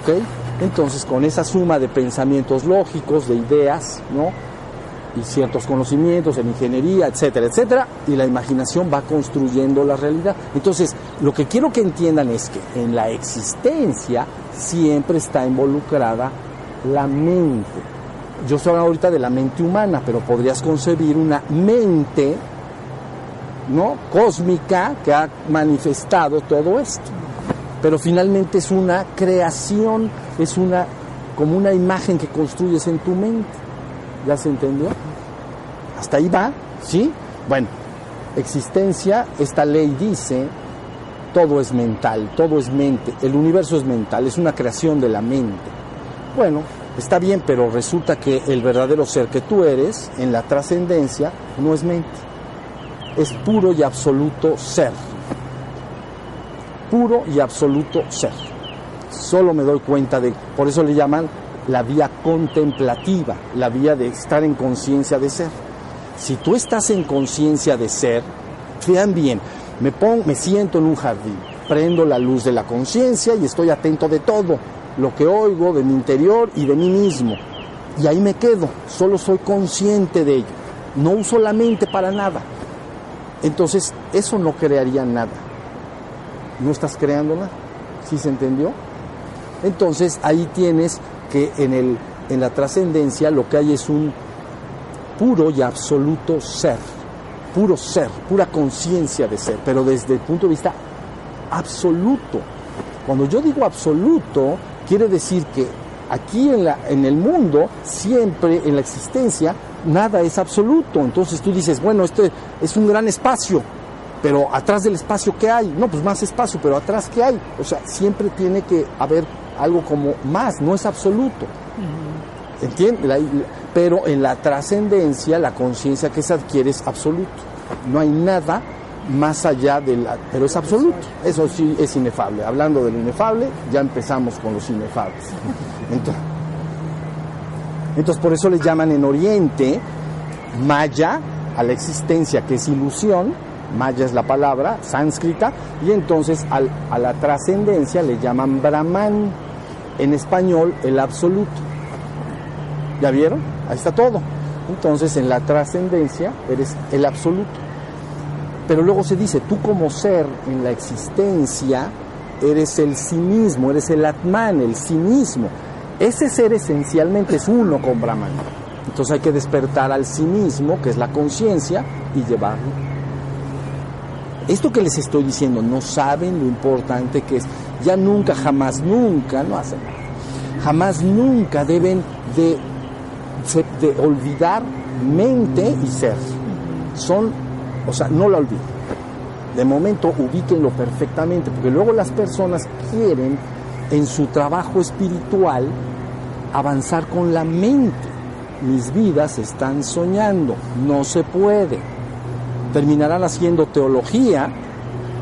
¿Ok? Entonces, con esa suma de pensamientos lógicos, de ideas, ¿no? Y ciertos conocimientos en ingeniería, etcétera, etcétera, y la imaginación va construyendo la realidad. Entonces, lo que quiero que entiendan es que en la existencia siempre está involucrada la mente yo estoy hablando ahorita de la mente humana, pero podrías concebir una mente ¿no? cósmica que ha manifestado todo esto. Pero finalmente es una creación, es una como una imagen que construyes en tu mente. ¿Ya se entendió? Hasta ahí va, ¿sí? Bueno, existencia, esta ley dice, todo es mental, todo es mente, el universo es mental, es una creación de la mente. Bueno, Está bien, pero resulta que el verdadero ser que tú eres en la trascendencia no es mente, es puro y absoluto ser. Puro y absoluto ser. Solo me doy cuenta de, por eso le llaman la vía contemplativa, la vía de estar en conciencia de ser. Si tú estás en conciencia de ser, vean bien, me, pongo, me siento en un jardín, prendo la luz de la conciencia y estoy atento de todo, lo que oigo, de mi interior y de mí mismo. Y ahí me quedo, solo soy consciente de ello. No uso la mente para nada. Entonces, eso no crearía nada. No estás creando nada. ¿Sí se entendió? Entonces, ahí tienes que en, el, en la trascendencia lo que hay es un puro y absoluto ser. Puro ser, pura conciencia de ser, pero desde el punto de vista absoluto. Cuando yo digo absoluto, quiere decir que aquí en, la, en el mundo, siempre en la existencia, nada es absoluto. Entonces tú dices, bueno, este es un gran espacio, pero atrás del espacio ¿qué hay? No, pues más espacio, pero atrás ¿qué hay? O sea, siempre tiene que haber algo como más, no es absoluto. ¿Entiendes? Pero en la trascendencia, la conciencia que se adquiere es absoluto. No hay nada más allá de la... Pero es absoluto. Eso sí es inefable. Hablando del inefable, ya empezamos con los inefables. Entonces, entonces por eso le llaman en Oriente Maya a la existencia, que es ilusión, Maya es la palabra sánscrita, y entonces al, a la trascendencia le llaman Brahman, en español el absoluto. ¿Ya vieron? Ahí está todo. Entonces en la trascendencia eres el absoluto. Pero luego se dice, tú como ser en la existencia eres el sí mismo, eres el Atman, el sí mismo. Ese ser esencialmente es uno con Brahman. Entonces hay que despertar al sí mismo, que es la conciencia, y llevarlo. Esto que les estoy diciendo, no saben lo importante que es. Ya nunca, jamás, nunca, no hacen nada. Jamás, nunca deben de, olvidar mente y ser. Son, o sea, no lo olviden. De momento ubíquenlo perfectamente, porque luego las personas quieren en su trabajo espiritual avanzar con la mente. Mis vidas están soñando, no se puede. Terminarán haciendo teología,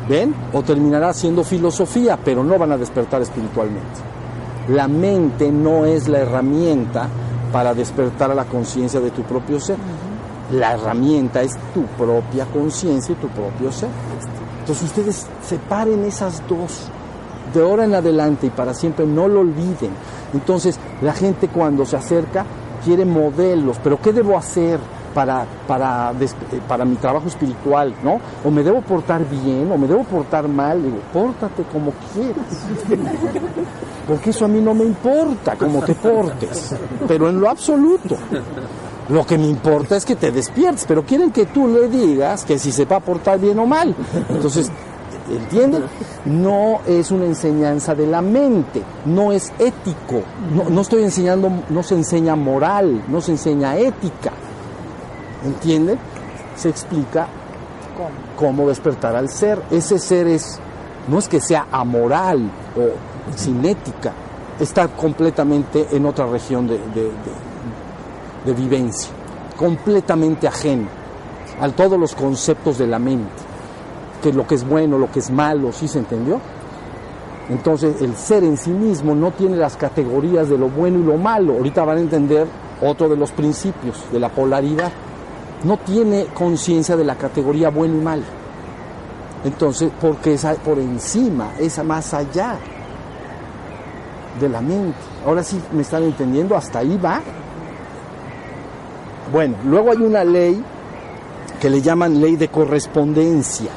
¿ven? O terminará haciendo filosofía, pero no van a despertar espiritualmente. La mente no es la herramienta para despertar a la conciencia de tu propio ser. La herramienta es tu propia conciencia y tu propio ser. Entonces ustedes separen esas dos de ahora en adelante y para siempre, no lo olviden. Entonces, la gente cuando se acerca quiere modelos, pero ¿qué debo hacer para, para, para mi trabajo espiritual? ¿no? O me debo portar bien, o me debo portar mal. Digo, pórtate como quieras. Porque eso a mí no me importa cómo te portes, pero en lo absoluto. Lo que me importa es que te despiertes, pero quieren que tú le digas que si se va a portar bien o mal. Entonces, ¿Entienden? No es una enseñanza de la mente, no es ético. No, no, estoy enseñando, no se enseña moral, no se enseña ética. ¿Entienden? Se explica cómo despertar al ser. Ese ser es, no es que sea amoral o sin ética, está completamente en otra región de vivencia, completamente ajeno a todos los conceptos de la mente que lo que es bueno, lo que es malo, ¿sí se entendió? Entonces el ser en sí mismo no tiene las categorías de lo bueno y lo malo. Ahorita van a entender otro de los principios de la polaridad. No tiene conciencia de la categoría bueno y mal. Entonces, porque es por encima, es más allá de la mente. Ahora sí me están entendiendo, hasta ahí va. Bueno, luego hay una ley que le llaman ley de correspondencia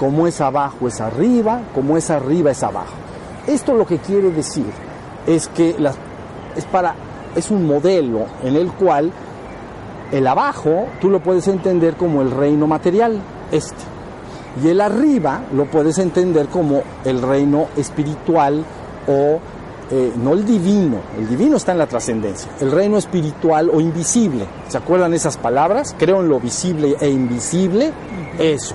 como es abajo es arriba, como es arriba es abajo. Esto lo que quiere decir es que es, para, es un modelo en el cual el abajo tú lo puedes entender como el reino material, este. Y el arriba lo puedes entender como el reino espiritual o eh, no el divino, el divino está en la trascendencia, el reino espiritual o invisible. ¿Se acuerdan esas palabras? Creo en lo visible e invisible, eso.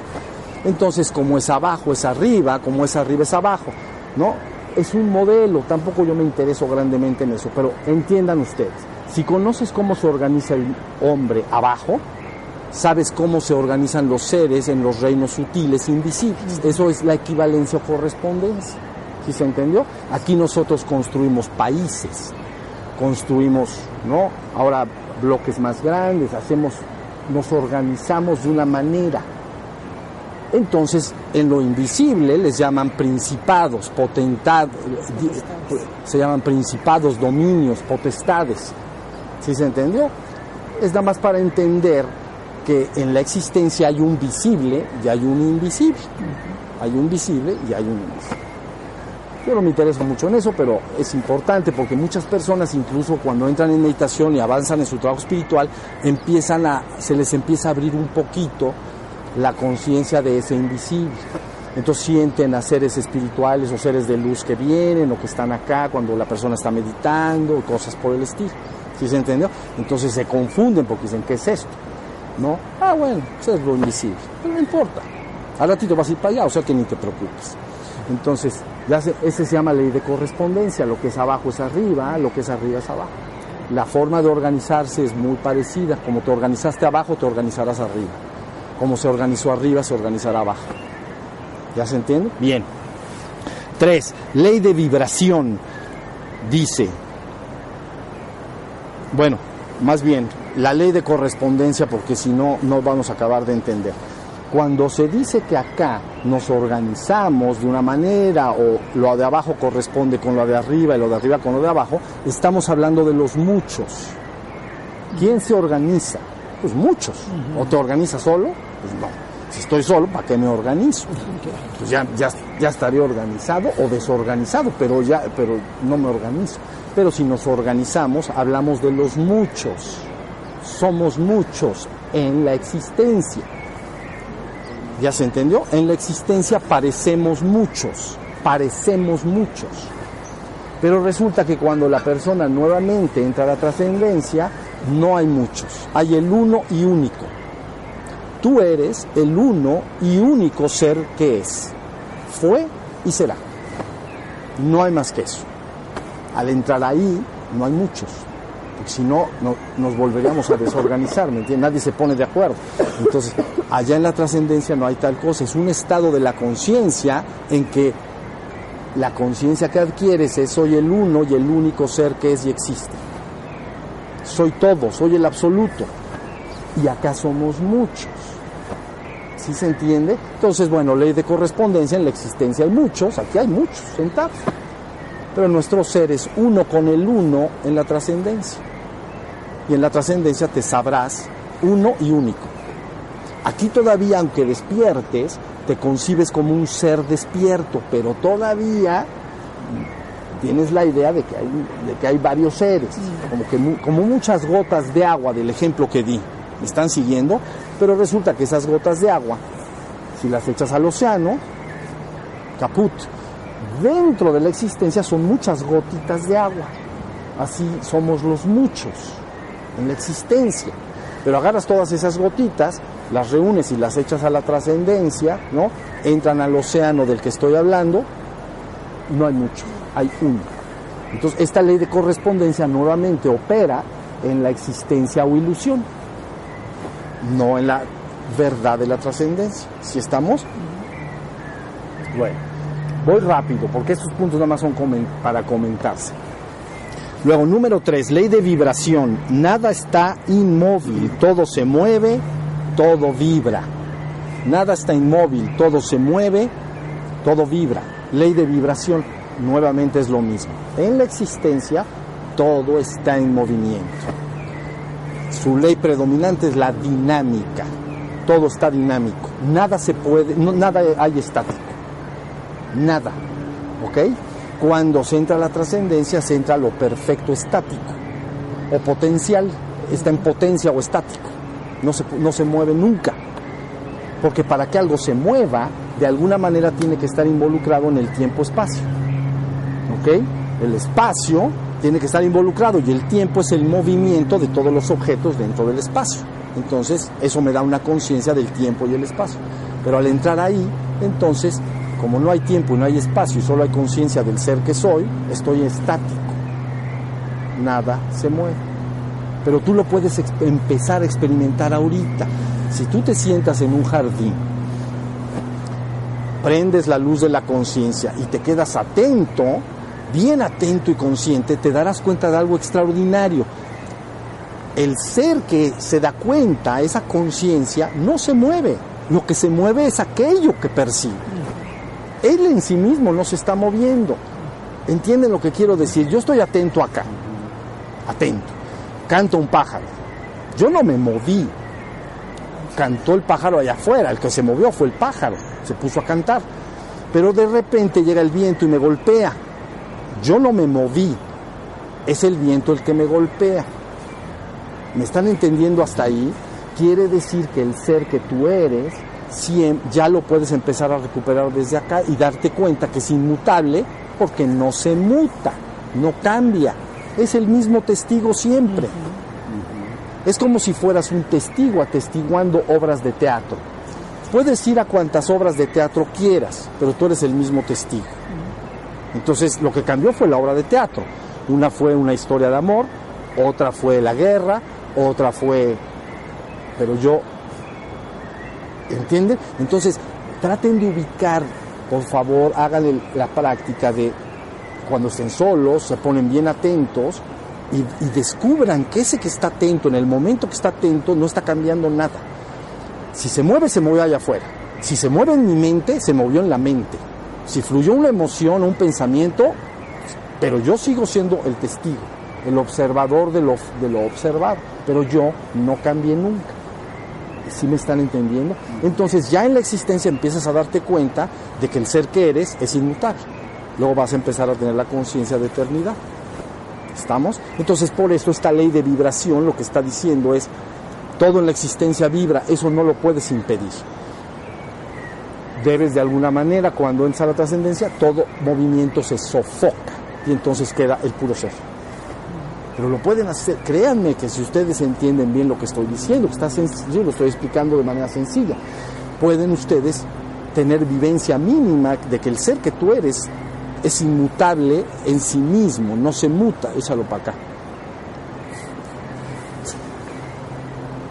Entonces, como es abajo, es arriba, como es arriba, es abajo, ¿no? Es un modelo, tampoco yo me intereso grandemente en eso, pero entiendan ustedes, si conoces cómo se organiza el hombre abajo, sabes cómo se organizan los seres en los reinos sutiles invisibles. Eso es la equivalencia o correspondencia. ¿Sí se entendió? Aquí nosotros construimos países, construimos, ¿no? Ahora bloques más grandes, hacemos nos organizamos de una manera. Entonces, en lo invisible les llaman principados, potentad, se llaman principados, dominios, potestades. ¿Sí se entendió? Es nada más para entender que en la existencia hay un visible y hay un invisible. Hay un visible y hay un invisible. Yo no me intereso mucho en eso, pero es importante porque muchas personas, incluso cuando entran en meditación y avanzan en su trabajo espiritual, empiezan a, se les empieza a abrir un poquito la conciencia de ese invisible. Entonces sienten a seres espirituales o seres de luz que vienen o que están acá cuando la persona está meditando, cosas por el estilo. ¿Sí se entendió? Entonces se confunden porque dicen, ¿qué es esto? ¿No? Ah, bueno, eso es lo invisible. Pero no importa. Al ratito vas a ir para allá, o sea que ni te preocupes. Entonces, ya se, ese se llama ley de correspondencia, lo que es abajo es arriba, lo que es arriba es abajo. La forma de organizarse es muy parecida, como te organizaste abajo, te organizarás arriba. Como se organizó arriba, se organizará abajo. ¿Ya se entiende? Bien. Tres, ley de vibración. Dice, bueno, más bien, la ley de correspondencia, porque si no, no vamos a acabar de entender. Cuando se dice que acá nos organizamos de una manera o lo de abajo corresponde con lo de arriba y lo de arriba con lo de abajo, estamos hablando de los muchos. ¿Quién se organiza? Pues muchos. ¿O te organizas solo? Pues no. Si estoy solo, ¿para qué me organizo? Pues ya, ya, ya estaré organizado o desorganizado, pero, ya, pero no me organizo. Pero si nos organizamos, hablamos de los muchos. Somos muchos en la existencia. ¿Ya se entendió? En la existencia parecemos muchos, parecemos muchos. Pero resulta que cuando la persona nuevamente entra a la trascendencia, no hay muchos, hay el uno y único. Tú eres el uno y único ser que es. Fue y será. No hay más que eso. Al entrar ahí, no hay muchos. Porque si no, no nos volveríamos a desorganizar, ¿me entiendes? Nadie se pone de acuerdo. Entonces, allá en la trascendencia no hay tal cosa. Es un estado de la conciencia en que la conciencia que adquieres es soy el uno y el único ser que es y existe. Soy todo, soy el absoluto. Y acá somos muchos. ¿Sí se entiende? Entonces, bueno, ley de correspondencia, en la existencia hay muchos, aquí hay muchos sentados. Pero nuestro ser es uno con el uno en la trascendencia. Y en la trascendencia te sabrás uno y único. Aquí todavía, aunque despiertes, te concibes como un ser despierto, pero todavía tienes la idea de que hay, de que hay varios seres, como, que, como muchas gotas de agua del ejemplo que di. ¿Me están siguiendo? Pero resulta que esas gotas de agua, si las echas al océano, caput. Dentro de la existencia son muchas gotitas de agua. Así somos los muchos en la existencia. Pero agarras todas esas gotitas, las reúnes y las echas a la trascendencia, ¿no? Entran al océano del que estoy hablando, no hay mucho, hay uno. Entonces, esta ley de correspondencia nuevamente opera en la existencia o ilusión, no en la verdad de la trascendencia. ¿Si estamos? Bueno, voy rápido porque estos puntos nada más son para comentarse. Luego, número tres, ley de vibración. Nada está inmóvil, todo se mueve, todo vibra. Nada está inmóvil, todo se mueve, todo vibra. Ley de vibración, nuevamente es lo mismo. En la existencia, todo está en movimiento. Su ley predominante es la dinámica. Todo está dinámico. Nada se puede, no, nada hay estático. Nada. ¿Ok? Cuando se entra la trascendencia, se entra lo perfecto estático o potencial, está en potencia o estático, no se, no se mueve nunca. Porque para que algo se mueva, de alguna manera tiene que estar involucrado en el tiempo-espacio. ¿Ok? El espacio tiene que estar involucrado y el tiempo es el movimiento de todos los objetos dentro del espacio. Entonces, eso me da una conciencia del tiempo y el espacio. Pero al entrar ahí, entonces como no hay tiempo y no hay espacio y solo hay conciencia del ser que soy, estoy estático. Nada se mueve. Pero tú lo puedes empezar a experimentar ahorita. Si tú te sientas en un jardín, prendes la luz de la conciencia y te quedas atento, bien atento y consciente, te darás cuenta de algo extraordinario. el ser que se da cuenta, esa conciencia, no se mueve. Lo que se mueve es aquello que percibe. Él en sí mismo no se está moviendo. ¿Entienden lo que quiero decir? Yo estoy atento acá. Atento. Canta un pájaro. Yo no me moví. Cantó el pájaro allá afuera. El que se movió fue el pájaro. Se puso a cantar. Pero de repente llega el viento y me golpea. Yo no me moví. Es el viento el que me golpea. ¿Me están entendiendo hasta ahí? Quiere decir que el ser que tú eres ya lo puedes empezar a recuperar desde acá y darte cuenta que es inmutable porque no se muta, no cambia. Es el mismo testigo siempre. Es como si fueras un testigo atestiguando obras de teatro. Puedes ir a cuantas obras de teatro quieras, pero tú eres el mismo testigo. Entonces lo que cambió fue la obra de teatro. Una fue una historia de amor, otra fue la guerra, otra fue... Pero yo... ¿Entienden? Entonces traten de ubicar, por favor, hagan la práctica de cuando estén solos, se ponen bien atentos y, descubran que ese que está atento, en el momento que está atento, no está cambiando nada. Si se mueve, se mueve allá afuera. Si se mueve en mi mente, se movió en la mente. Si fluyó una emoción o un pensamiento, pero yo sigo siendo el testigo, el observador de lo, de lo observado, pero yo no cambié nunca. ¿Sí me están entendiendo? Entonces ya en la existencia empiezas a darte cuenta de que el ser que eres es inmutable. Luego vas a empezar a tener la conciencia de eternidad. ¿Estamos? Entonces por eso esta ley de vibración lo que está diciendo es, todo en la existencia vibra, eso no lo puedes impedir. Debes de alguna manera, cuando entra la trascendencia, todo movimiento se sofoca y entonces queda el puro ser. Pero lo pueden hacer, créanme que si ustedes entienden bien lo que estoy diciendo, está sencillo, lo estoy explicando de manera sencilla, pueden ustedes tener vivencia mínima de que el ser que tú eres es inmutable en sí mismo, no se muta, échalo para acá.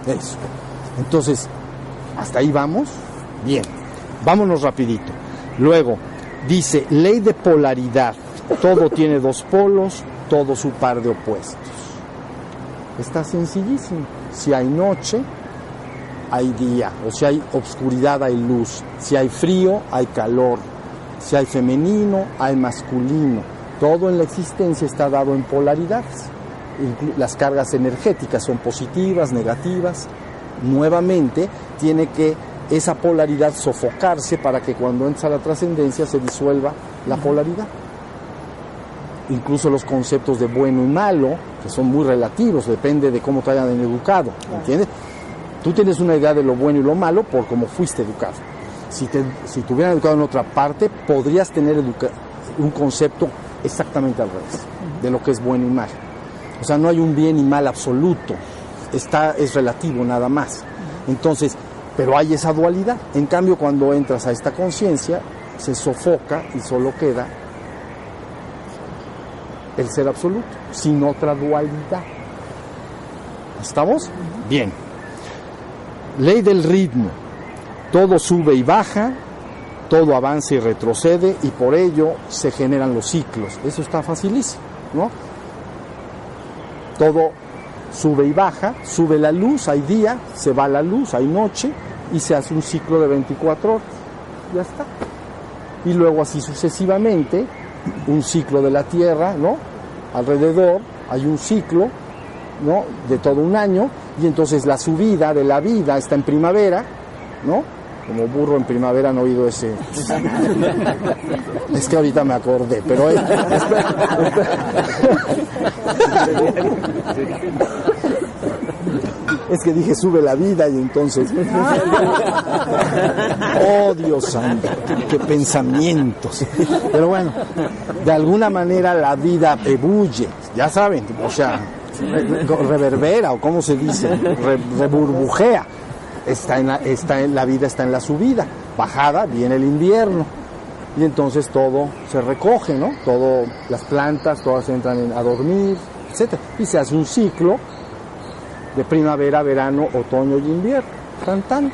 Eso. Entonces, hasta ahí vamos. Bien, vámonos rapidito. Luego, dice, ley de polaridad. Todo tiene dos polos, todo su par de opuestos. Está sencillísimo. Si hay noche, hay día. O si hay obscuridad, hay luz. Si hay frío, hay calor. Si hay femenino, hay masculino. Todo en la existencia está dado en polaridades. Las cargas energéticas son positivas, negativas. Nuevamente, tiene que esa polaridad sofocarse para que cuando entra la trascendencia se disuelva la polaridad incluso los conceptos de bueno y malo, que son muy relativos, depende de cómo te hayan educado, ¿entiendes? Tú tienes una idea de lo bueno y lo malo por cómo fuiste educado. Si te, si te hubieran educado en otra parte, podrías tener un concepto exactamente al revés, de lo que es bueno y mal. O sea, no hay un bien y mal absoluto, está, es relativo nada más. Entonces, pero hay esa dualidad. En cambio, cuando entras a esta conciencia, se sofoca y solo queda el ser absoluto, sin otra dualidad. ¿Estamos? Bien. Ley del ritmo. Todo sube y baja, todo avanza y retrocede y por ello se generan los ciclos. Eso está facilísimo, ¿no? Todo sube y baja, sube la luz, hay día, se va la luz, hay noche y se hace un ciclo de 24 horas. Ya está. Y luego así sucesivamente un ciclo de la Tierra, ¿no? Alrededor hay un ciclo, ¿no? De todo un año y entonces la subida de la vida está en primavera, ¿no? Como burro en primavera han oído ese. es que ahorita me acordé, pero. Que dije sube la vida y entonces. oh Dios santo, qué, pensamientos. Pero bueno, de alguna manera la vida ebulle, ya saben, o sea, reverbera o cómo se dice, reburbujea. Está en, la, está en la vida, está en la subida. Bajada, viene el invierno. Y entonces todo se recoge, ¿no? Todo, las plantas, todas entran a dormir, etc. Y se hace un ciclo de primavera, verano, otoño y invierno. Tan, tan.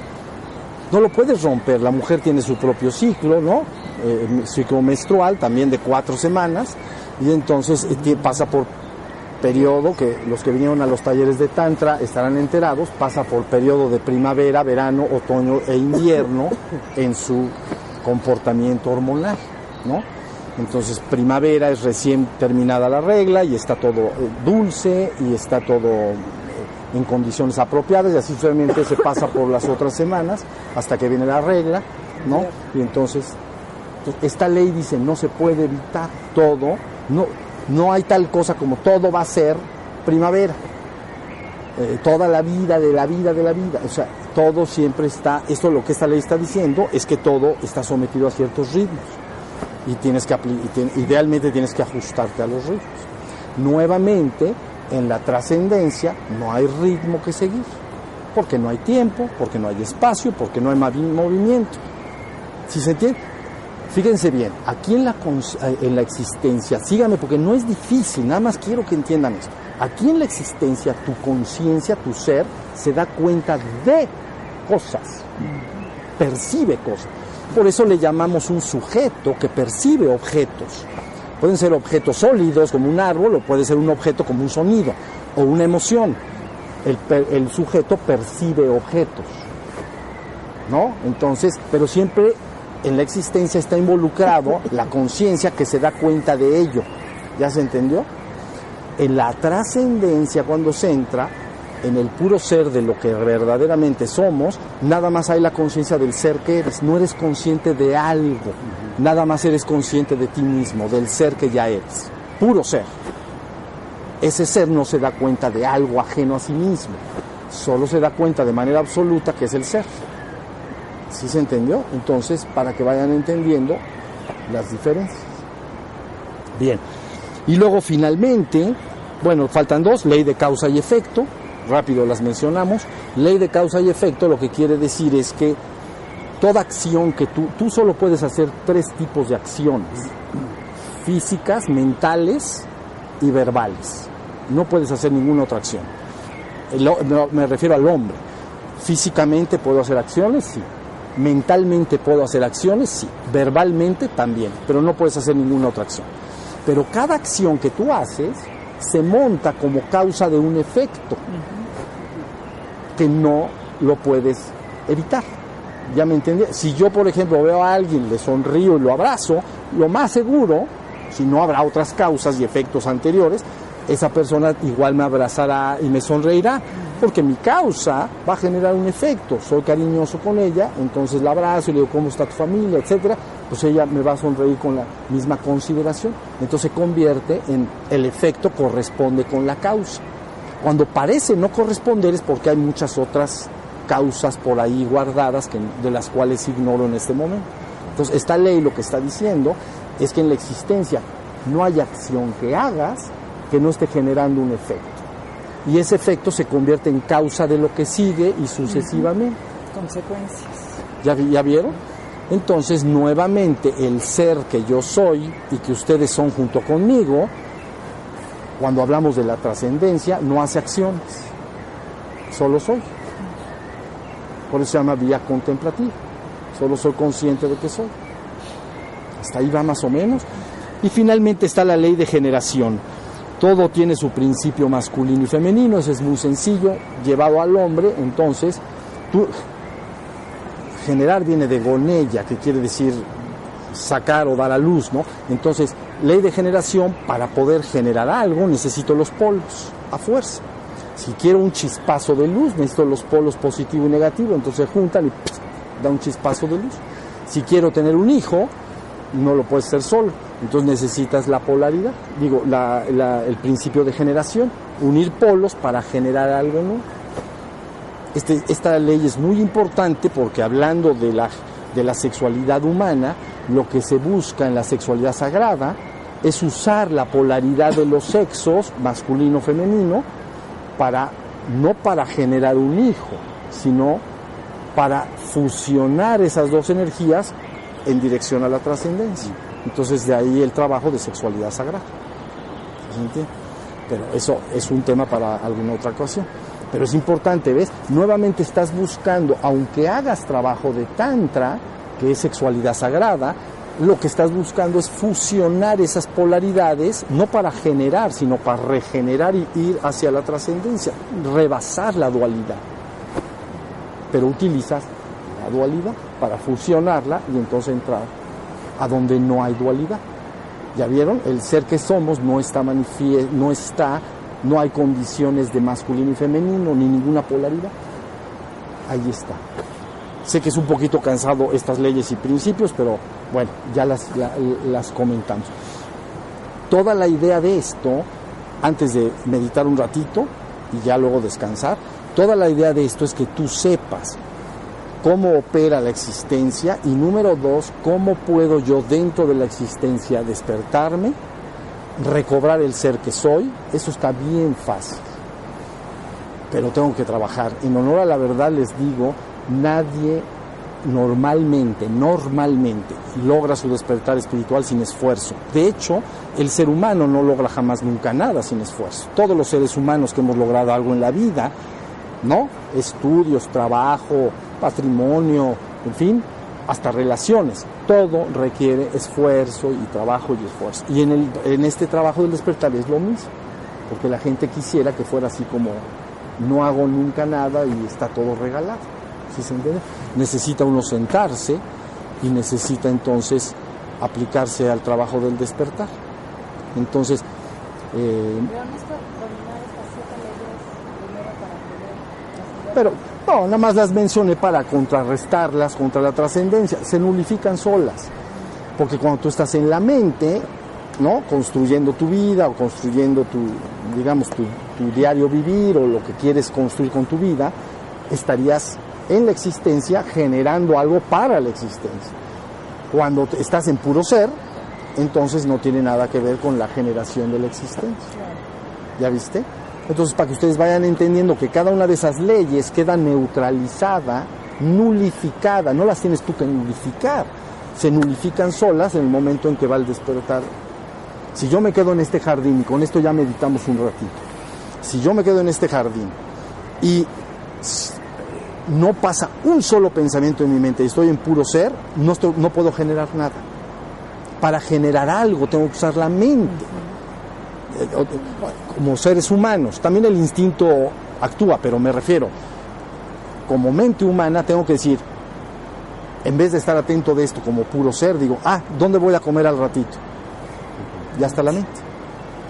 No lo puedes romper. La mujer tiene su propio ciclo, ¿no? Eh, ciclo menstrual, también de cuatro semanas, y entonces eh, pasa por periodo que los que vinieron a los talleres de Tantra estarán enterados, pasa por periodo de primavera, verano, otoño e invierno en su comportamiento hormonal, ¿no? Entonces, primavera es recién terminada la regla y está todo eh, dulce y está todo en condiciones apropiadas y así suavemente se pasa por las otras semanas hasta que viene la regla, ¿no? Y entonces, esta ley dice no se puede evitar todo, no, no hay tal cosa como todo va a ser primavera. Eh, toda la vida de la vida de la vida, o sea, todo siempre está, esto lo que esta ley está diciendo es que todo está sometido a ciertos ritmos y tienes que y idealmente tienes que ajustarte a los ritmos. Nuevamente, en la trascendencia no hay ritmo que seguir, porque no hay tiempo, porque no hay espacio, porque no hay movimiento. ¿Sí se entiende? Fíjense bien, aquí en la, eh, en la existencia, síganme porque no es difícil, nada más quiero que entiendan esto. Aquí en la existencia, tu conciencia, tu ser, se da cuenta de cosas, percibe cosas. Por eso le llamamos un sujeto que percibe objetos. Pueden ser objetos sólidos como un árbol o puede ser un objeto como un sonido o una emoción. El, el sujeto percibe objetos. ¿no? Entonces, pero siempre en la existencia está involucrado la conciencia que se da cuenta de ello. ¿Ya se entendió? En la trascendencia, cuando se entra en el puro ser de lo que verdaderamente somos, nada más hay la conciencia del ser que eres. No eres consciente de algo, nada más eres consciente de ti mismo, del ser que ya eres. Puro ser. Ese ser no se da cuenta de algo ajeno a sí mismo, solo se da cuenta de manera absoluta que es el ser. ¿Sí se entendió? Entonces, para que vayan entendiendo las diferencias. Bien. Y luego finalmente, bueno, faltan dos, ley de causa y efecto, rápido las mencionamos. Ley de causa y efecto lo que quiere decir es que toda acción que tú, tú solo puedes hacer tres tipos de acciones, físicas, mentales y verbales. No puedes hacer ninguna otra acción. Me refiero al hombre. Físicamente puedo hacer acciones, sí. Mentalmente puedo hacer acciones, sí. Verbalmente también, pero no puedes hacer ninguna otra acción. Pero cada acción que tú haces se monta como causa de un efecto que no lo puedes evitar. ¿Ya me entendí? Si yo, por ejemplo, veo a alguien, le sonrío y lo abrazo, lo más seguro, si no habrá otras causas y efectos anteriores, esa persona igual me abrazará y me sonreirá, porque mi causa va a generar un efecto. Soy cariñoso con ella, entonces la abrazo y le digo cómo está tu familia, etcétera, pues ella me va a sonreír con la misma consideración. Entonces se convierte en el efecto corresponde con la causa. Cuando parece no corresponder es porque hay muchas otras causas por ahí guardadas que, de las cuales ignoro en este momento. Entonces, esta ley lo que está diciendo es que en la existencia no hay acción que hagas que no esté generando un efecto. Y ese efecto se convierte en causa de lo que sigue y sucesivamente. Consecuencias. ¿Ya, ya vieron? Entonces, nuevamente, el ser que yo soy y que ustedes son junto conmigo, cuando hablamos de la trascendencia, no hace acciones, solo soy. Por eso se llama vía contemplativa. Solo soy consciente de que soy. Hasta ahí va más o menos. Y finalmente está la ley de generación. Todo tiene su principio masculino y femenino, eso es muy sencillo, llevado al hombre, entonces tú, generar viene de gonella, que quiere decir sacar o dar a luz, ¿no? Entonces, ley de generación, para poder generar algo necesito los polos, a fuerza. Si quiero un chispazo de luz, necesito los polos positivo y negativo, entonces juntan y ¡pss! da un chispazo de luz. Si quiero tener un hijo, no lo puedes hacer solo, entonces necesitas la polaridad, digo, el principio de generación, unir polos para generar algo nuevo. Este- esta ley es muy importante porque hablando de la, de la sexualidad humana, lo que se busca en la sexualidad sagrada es usar la polaridad de los sexos, masculino-femenino, para, no para generar un hijo, sino para fusionar esas dos energías en dirección a la trascendencia. Entonces de ahí el trabajo de sexualidad sagrada. ¿Se entiende? Pero eso es un tema para alguna otra ocasión. Pero es importante, ¿ves? Nuevamente estás buscando, aunque hagas trabajo de tantra, que es sexualidad sagrada, lo que estás buscando es fusionar esas polaridades, no para generar, sino para regenerar y ir hacia la trascendencia, rebasar la dualidad. Pero utilizas la dualidad para fusionarla y entonces entrar a donde no hay dualidad. ¿Ya vieron? El ser que somos no está no está, no hay condiciones de masculino y femenino, ni ninguna polaridad. Ahí está. Sé que es un poquito cansado estas leyes y principios, pero bueno, ya las, las comentamos. Toda la idea de esto, antes de meditar un ratito y ya luego descansar, toda la idea de esto es que tú sepas cómo opera la existencia y número dos, cómo puedo yo dentro de la existencia despertarme, recobrar el ser que soy, eso está bien fácil. Pero tengo que trabajar. En honor a la verdad les digo, nadie normalmente, normalmente logra su despertar espiritual sin esfuerzo. De hecho, el ser humano no logra jamás nunca nada sin esfuerzo. Todos los seres humanos que hemos logrado algo en la vida, ¿no? Estudios, trabajo, patrimonio, en fin, hasta relaciones. Todo requiere esfuerzo y trabajo y esfuerzo. Y en, el, en este trabajo del despertar es lo mismo, porque la gente quisiera que fuera así como no hago nunca nada y está todo regalado. ¿Sí se entiende? Necesita uno sentarse y necesita entonces aplicarse al trabajo del despertar. Entonces, eh, pero no, nada más las mencioné para contrarrestarlas contra la trascendencia. Se nulifican solas. Porque cuando tú estás en la mente, ¿no? Construyendo tu vida o construyendo tu, digamos, tu, tu diario vivir o lo que quieres construir con tu vida, estarías en la existencia generando algo para la existencia. Cuando estás en puro ser, entonces no tiene nada que ver con la generación de la existencia. ¿Ya viste? Entonces, para que ustedes vayan entendiendo que cada una de esas leyes queda neutralizada, nulificada, no las tienes tú que nulificar, se nulifican solas en el momento en que va el despertar. Si yo me quedo en este jardín, y con esto ya meditamos un ratito, si yo me quedo en este jardín y no pasa un solo pensamiento en mi mente y estoy en puro ser, no, estoy, no puedo generar nada. Para generar algo tengo que usar la mente como seres humanos. También el instinto actúa, pero me refiero, como mente humana tengo que decir, en vez de estar atento de esto como puro ser, digo, ah, ¿dónde voy a comer al ratito? Ya está la mente.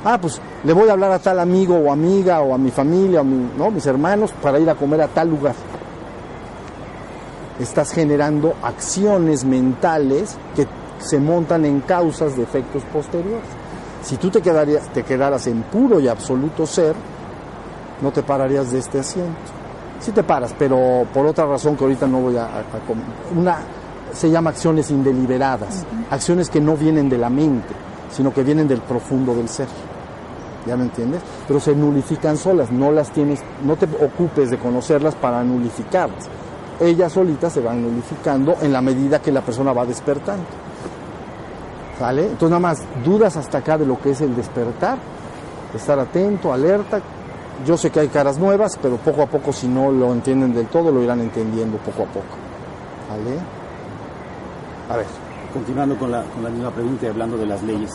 Ah, pues le voy a hablar a tal amigo o amiga o a mi familia o mi, ¿no? mis hermanos para ir a comer a tal lugar. Estás generando acciones mentales que se montan en causas de efectos posteriores. Si tú te, quedarías, te quedaras en puro y absoluto ser, no te pararías de este asiento. Sí te paras, pero por otra razón que ahorita no voy a... una se llama acciones indeliberadas, acciones que no vienen de la mente, sino que vienen del profundo del ser. ¿Ya me entiendes? Pero se nulifican solas, no las tienes, no te ocupes de conocerlas para nulificarlas. Ellas solitas se van nulificando en la medida que la persona va despertando. Entonces nada más dudas hasta acá de lo que es el despertar, estar atento, alerta. Yo sé que hay caras nuevas, pero poco a poco si no lo entienden del todo, lo irán entendiendo poco a poco. ¿Vale? A ver. Continuando con la, con la misma pregunta y hablando de las leyes.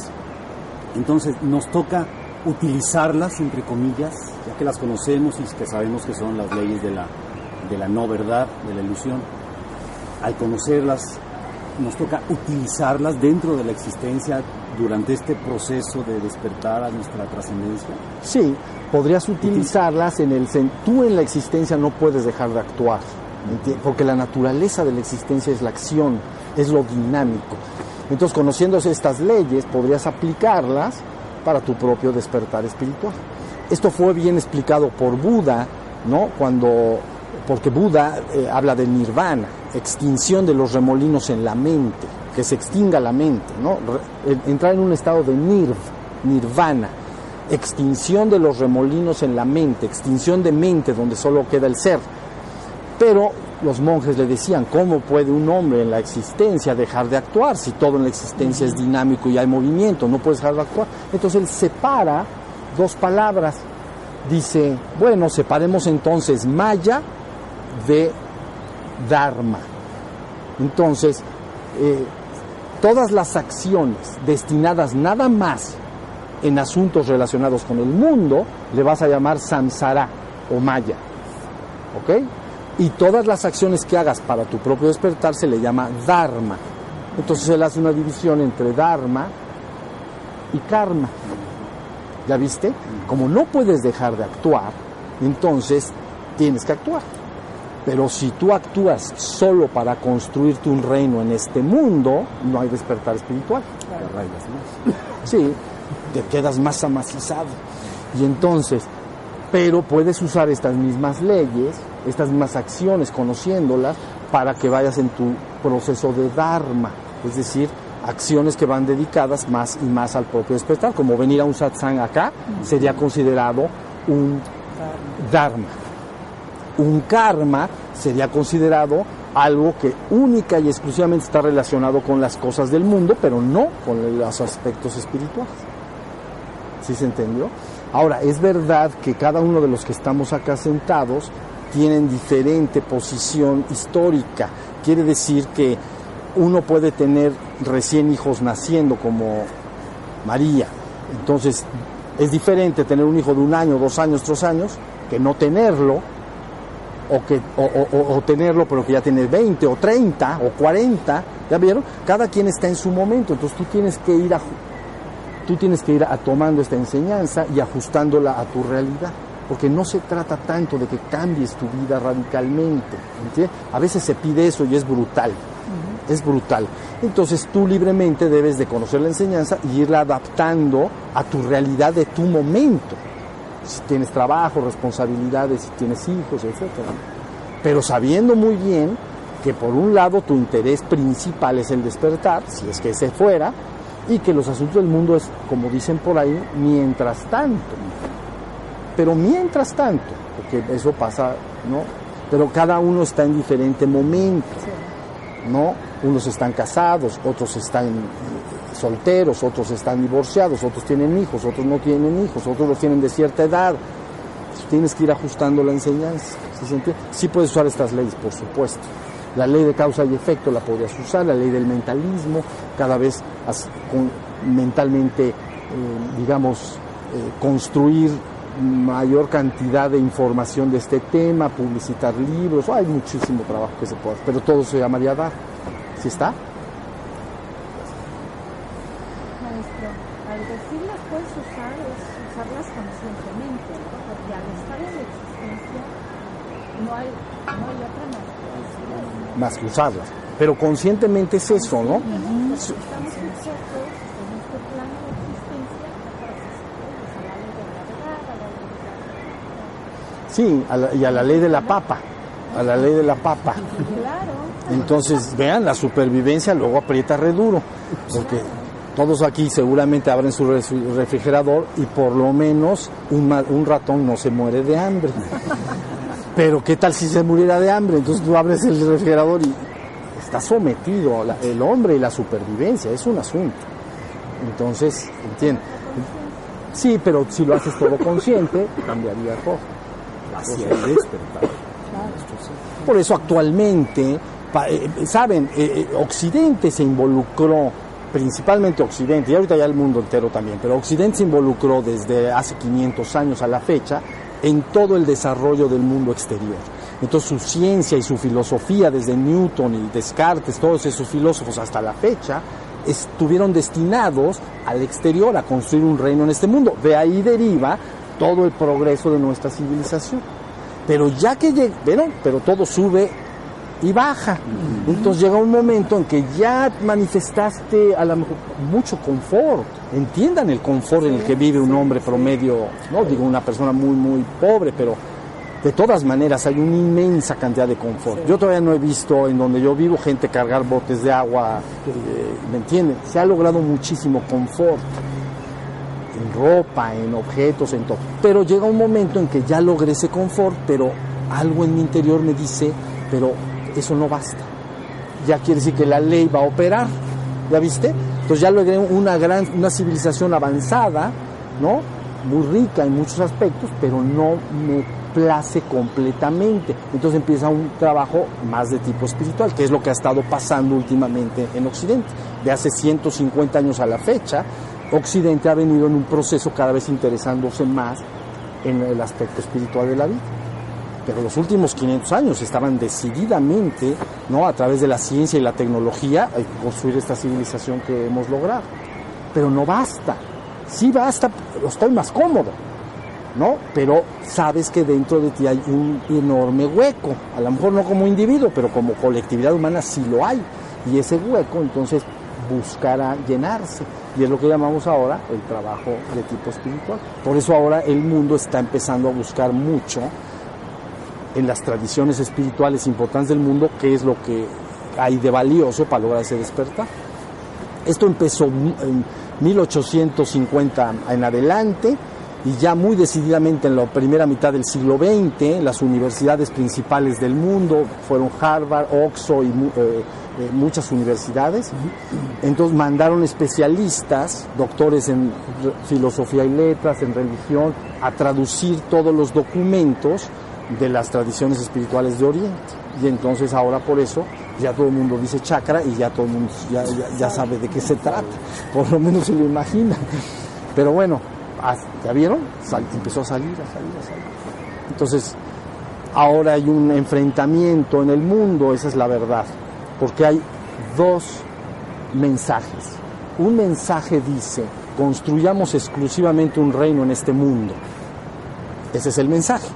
Entonces, nos toca utilizarlas, entre comillas, ya que las conocemos y que sabemos que son las leyes de la, de la no verdad, de la ilusión. Al conocerlas, nos toca utilizarlas dentro de la existencia durante este proceso de despertar a nuestra trascendencia? Sí, podrías utilizarlas en el tú en la existencia no puedes dejar de actuar, porque la naturaleza de la existencia es la acción, es lo dinámico. Entonces, conociendo estas leyes, podrías aplicarlas para tu propio despertar espiritual. Esto fue bien explicado por Buda, ¿no? Cuando porque Buda eh, habla de nirvana, extinción de los remolinos en la mente, que se extinga la mente, ¿no? entrar en un estado de nirv, nirvana, extinción de los remolinos en la mente, extinción de mente donde solo queda el ser. Pero los monjes le decían, ¿cómo puede un hombre en la existencia dejar de actuar si todo en la existencia es dinámico y hay movimiento? No puedes dejar de actuar. Entonces él separa dos palabras. Dice, bueno, separemos entonces Maya de Dharma. Entonces, eh, todas las acciones destinadas nada más en asuntos relacionados con el mundo, le vas a llamar samsara o maya. ¿Ok? Y todas las acciones que hagas para tu propio despertar se le llama dharma. Entonces él hace una división entre dharma y karma. ¿Ya viste? Como no puedes dejar de actuar, entonces tienes que actuar. Pero si tú actúas solo para construirte un reino en este mundo, no hay despertar espiritual. Sí, te quedas más amacizado. Y entonces, pero puedes usar estas mismas leyes, estas mismas acciones, conociéndolas, para que vayas en tu proceso de Dharma, es decir, acciones que van dedicadas más y más al propio despertar, como venir a un satsang acá, sería considerado un Dharma. Un karma sería considerado algo que única y exclusivamente está relacionado con las cosas del mundo, pero no con los aspectos espirituales. ¿Sí se entendió? Ahora, es verdad que cada uno de los que estamos acá sentados tienen diferente posición histórica. Quiere decir que uno puede tener recién hijos naciendo como María. Entonces, es diferente tener un hijo de un año, dos años, tres años, que no tenerlo, o, que, o, o, o, tenerlo pero que ya tiene 20 o 30 o 40, ¿ya vieron? Cada quien está en su momento, entonces tú tienes que ir a, tú tienes que ir a, tomando esta enseñanza y ajustándola a tu realidad, porque no se trata tanto de que cambies tu vida radicalmente, ¿entiendes? A veces se pide eso y es brutal, uh -huh. es brutal. Entonces tú libremente debes de conocer la enseñanza y irla adaptando a tu realidad de tu momento si tienes trabajo, responsabilidades, si tienes hijos, etc. Pero sabiendo muy bien que por un lado tu interés principal es el despertar, si es que ese fuera, y que los asuntos del mundo es, como dicen por ahí, mientras tanto. Pero mientras tanto, porque eso pasa, ¿no? Pero cada uno está en diferente momento, ¿no? Unos están casados, otros están solteros, otros están divorciados, otros tienen hijos, otros no tienen hijos, otros los tienen de cierta edad. Tienes que ir ajustando la enseñanza. ¿sí, sí puedes usar estas leyes, por supuesto. La ley de causa y efecto la podrías usar, la ley del mentalismo, cada vez mentalmente, eh, digamos, eh, construir mayor cantidad de información de este tema, publicitar libros, hay muchísimo trabajo que se puede hacer, pero todo se llamaría dar. ¿Sí está? al decirlas puedes usar es usarlas conscientemente, ¿no? porque al estar en la existencia no hay, no hay otra más que, más que. Pero conscientemente es eso, ¿no? Sí, a la, y a la ley de la papa, a la ley de la papa. Entonces, vean, la supervivencia luego aprieta re duro, porque todos aquí seguramente abren su refrigerador y por lo menos un, ratón no se muere de hambre. Pero ¿qué tal si se muriera de hambre? Entonces tú abres el refrigerador y está sometido el hombre y la supervivencia, es un asunto. Entonces, entiende. Sí, pero si lo haces todo consciente, cambiaría. Hacia el despertar. Por eso actualmente, saben, eh, Occidente se involucró principalmente Occidente, y ahorita ya el mundo entero también, pero Occidente se involucró desde hace 500 años a la fecha en todo el desarrollo del mundo exterior. Entonces su ciencia y su filosofía, desde Newton y Descartes, todos esos filósofos hasta la fecha, estuvieron destinados al exterior, a construir un reino en este mundo. De ahí deriva todo el progreso de nuestra civilización. Pero ya que ¿vieron? Pero todo sube y baja. Entonces llega un momento en que ya manifestaste a lo mejor mucho confort. Entiendan el confort en el que vive un hombre promedio, no digo una persona muy, muy pobre, pero de todas maneras hay una inmensa cantidad de confort. Yo todavía no he visto en donde yo vivo gente cargar botes de agua, eh, ¿me entienden? Se ha logrado muchísimo confort en ropa, en objetos, en todo. Pero llega un momento en que ya logré ese confort, pero algo en mi interior me dice, pero eso no basta. Ya quiere decir que la ley va a operar, ¿ya viste? Entonces ya logré una gran, una civilización avanzada, ¿no? Muy rica en muchos aspectos, pero no me complace completamente. Entonces empieza un trabajo más de tipo espiritual, que es lo que ha estado pasando últimamente en Occidente. De hace 150 años a la fecha, Occidente ha venido en un proceso cada vez interesándose más en el aspecto espiritual de la vida. Pero los últimos 500 años estaban decididamente, ¿no? a través de la ciencia y la tecnología, a construir esta civilización que hemos logrado. Pero no basta. Sí basta, estoy más cómodo, ¿no? Pero sabes que dentro de ti hay un enorme hueco. A lo mejor no como individuo, pero como colectividad humana sí lo hay. Y ese hueco entonces buscará llenarse. Y es lo que llamamos ahora el trabajo de tipo espiritual. Por eso ahora el mundo está empezando a buscar mucho en las tradiciones espirituales importantes del mundo qué es lo que hay de valioso para lograr ese despertar. Esto empezó en 1850 en adelante y ya muy decididamente en la primera mitad del siglo XX las universidades principales del mundo fueron Harvard, Oxford y eh, eh, muchas universidades. Entonces mandaron especialistas, doctores en filosofía y letras, en religión, a traducir todos los documentos de las tradiciones espirituales de Oriente. Y entonces ahora por eso ya todo el mundo dice chakra y ya todo el mundo ya, ya, sabe de qué se trata, por lo menos se lo imagina. Pero bueno, ¿ya vieron? empezó a salir, a salir, a salir. Entonces, ahora hay un enfrentamiento en el mundo, esa es la verdad, porque hay dos mensajes. Un mensaje dice, construyamos exclusivamente un reino en este mundo. Ese es el mensaje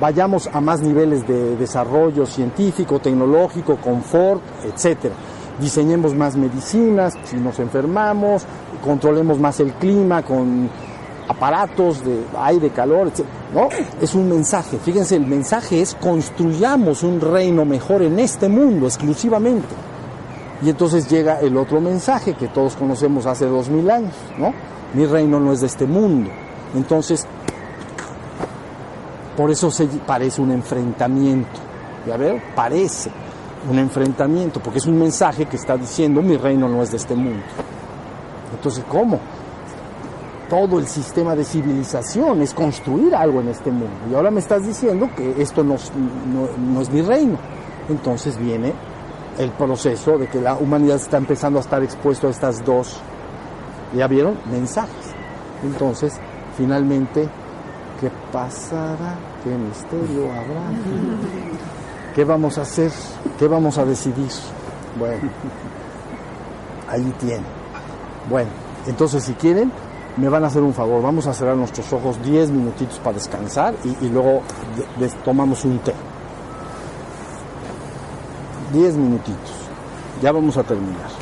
vayamos a más niveles de desarrollo científico, tecnológico, confort, etcétera. Diseñemos más medicinas si nos enfermamos, controlemos más el clima con aparatos de aire, calor, etc. ¿no? Es un mensaje. Fíjense, el mensaje es construyamos un reino mejor en este mundo exclusivamente. Y entonces llega el otro mensaje que todos conocemos hace dos mil años, ¿no? Mi reino no es de este mundo. Entonces, por eso parece un enfrentamiento. ¿Ya veo? Parece un enfrentamiento, porque es un mensaje que está diciendo mi reino no es de este mundo. Entonces, ¿cómo? Todo el sistema de civilización es construir algo en este mundo. Y ahora me estás diciendo que esto no, no es mi reino. Entonces viene el proceso de que la humanidad está empezando a estar expuesto a estas dos, ¿ya vieron? Mensajes. Entonces, finalmente, ¿qué pasará? ¿Qué misterio habrá? ¿Qué vamos a hacer? ¿Qué vamos a decidir? Bueno, ahí tienen. Bueno, entonces si quieren, me van a hacer un favor. Vamos a cerrar nuestros ojos 10 minutitos para descansar y, luego tomamos un té. 10 minutitos. Ya vamos a terminar.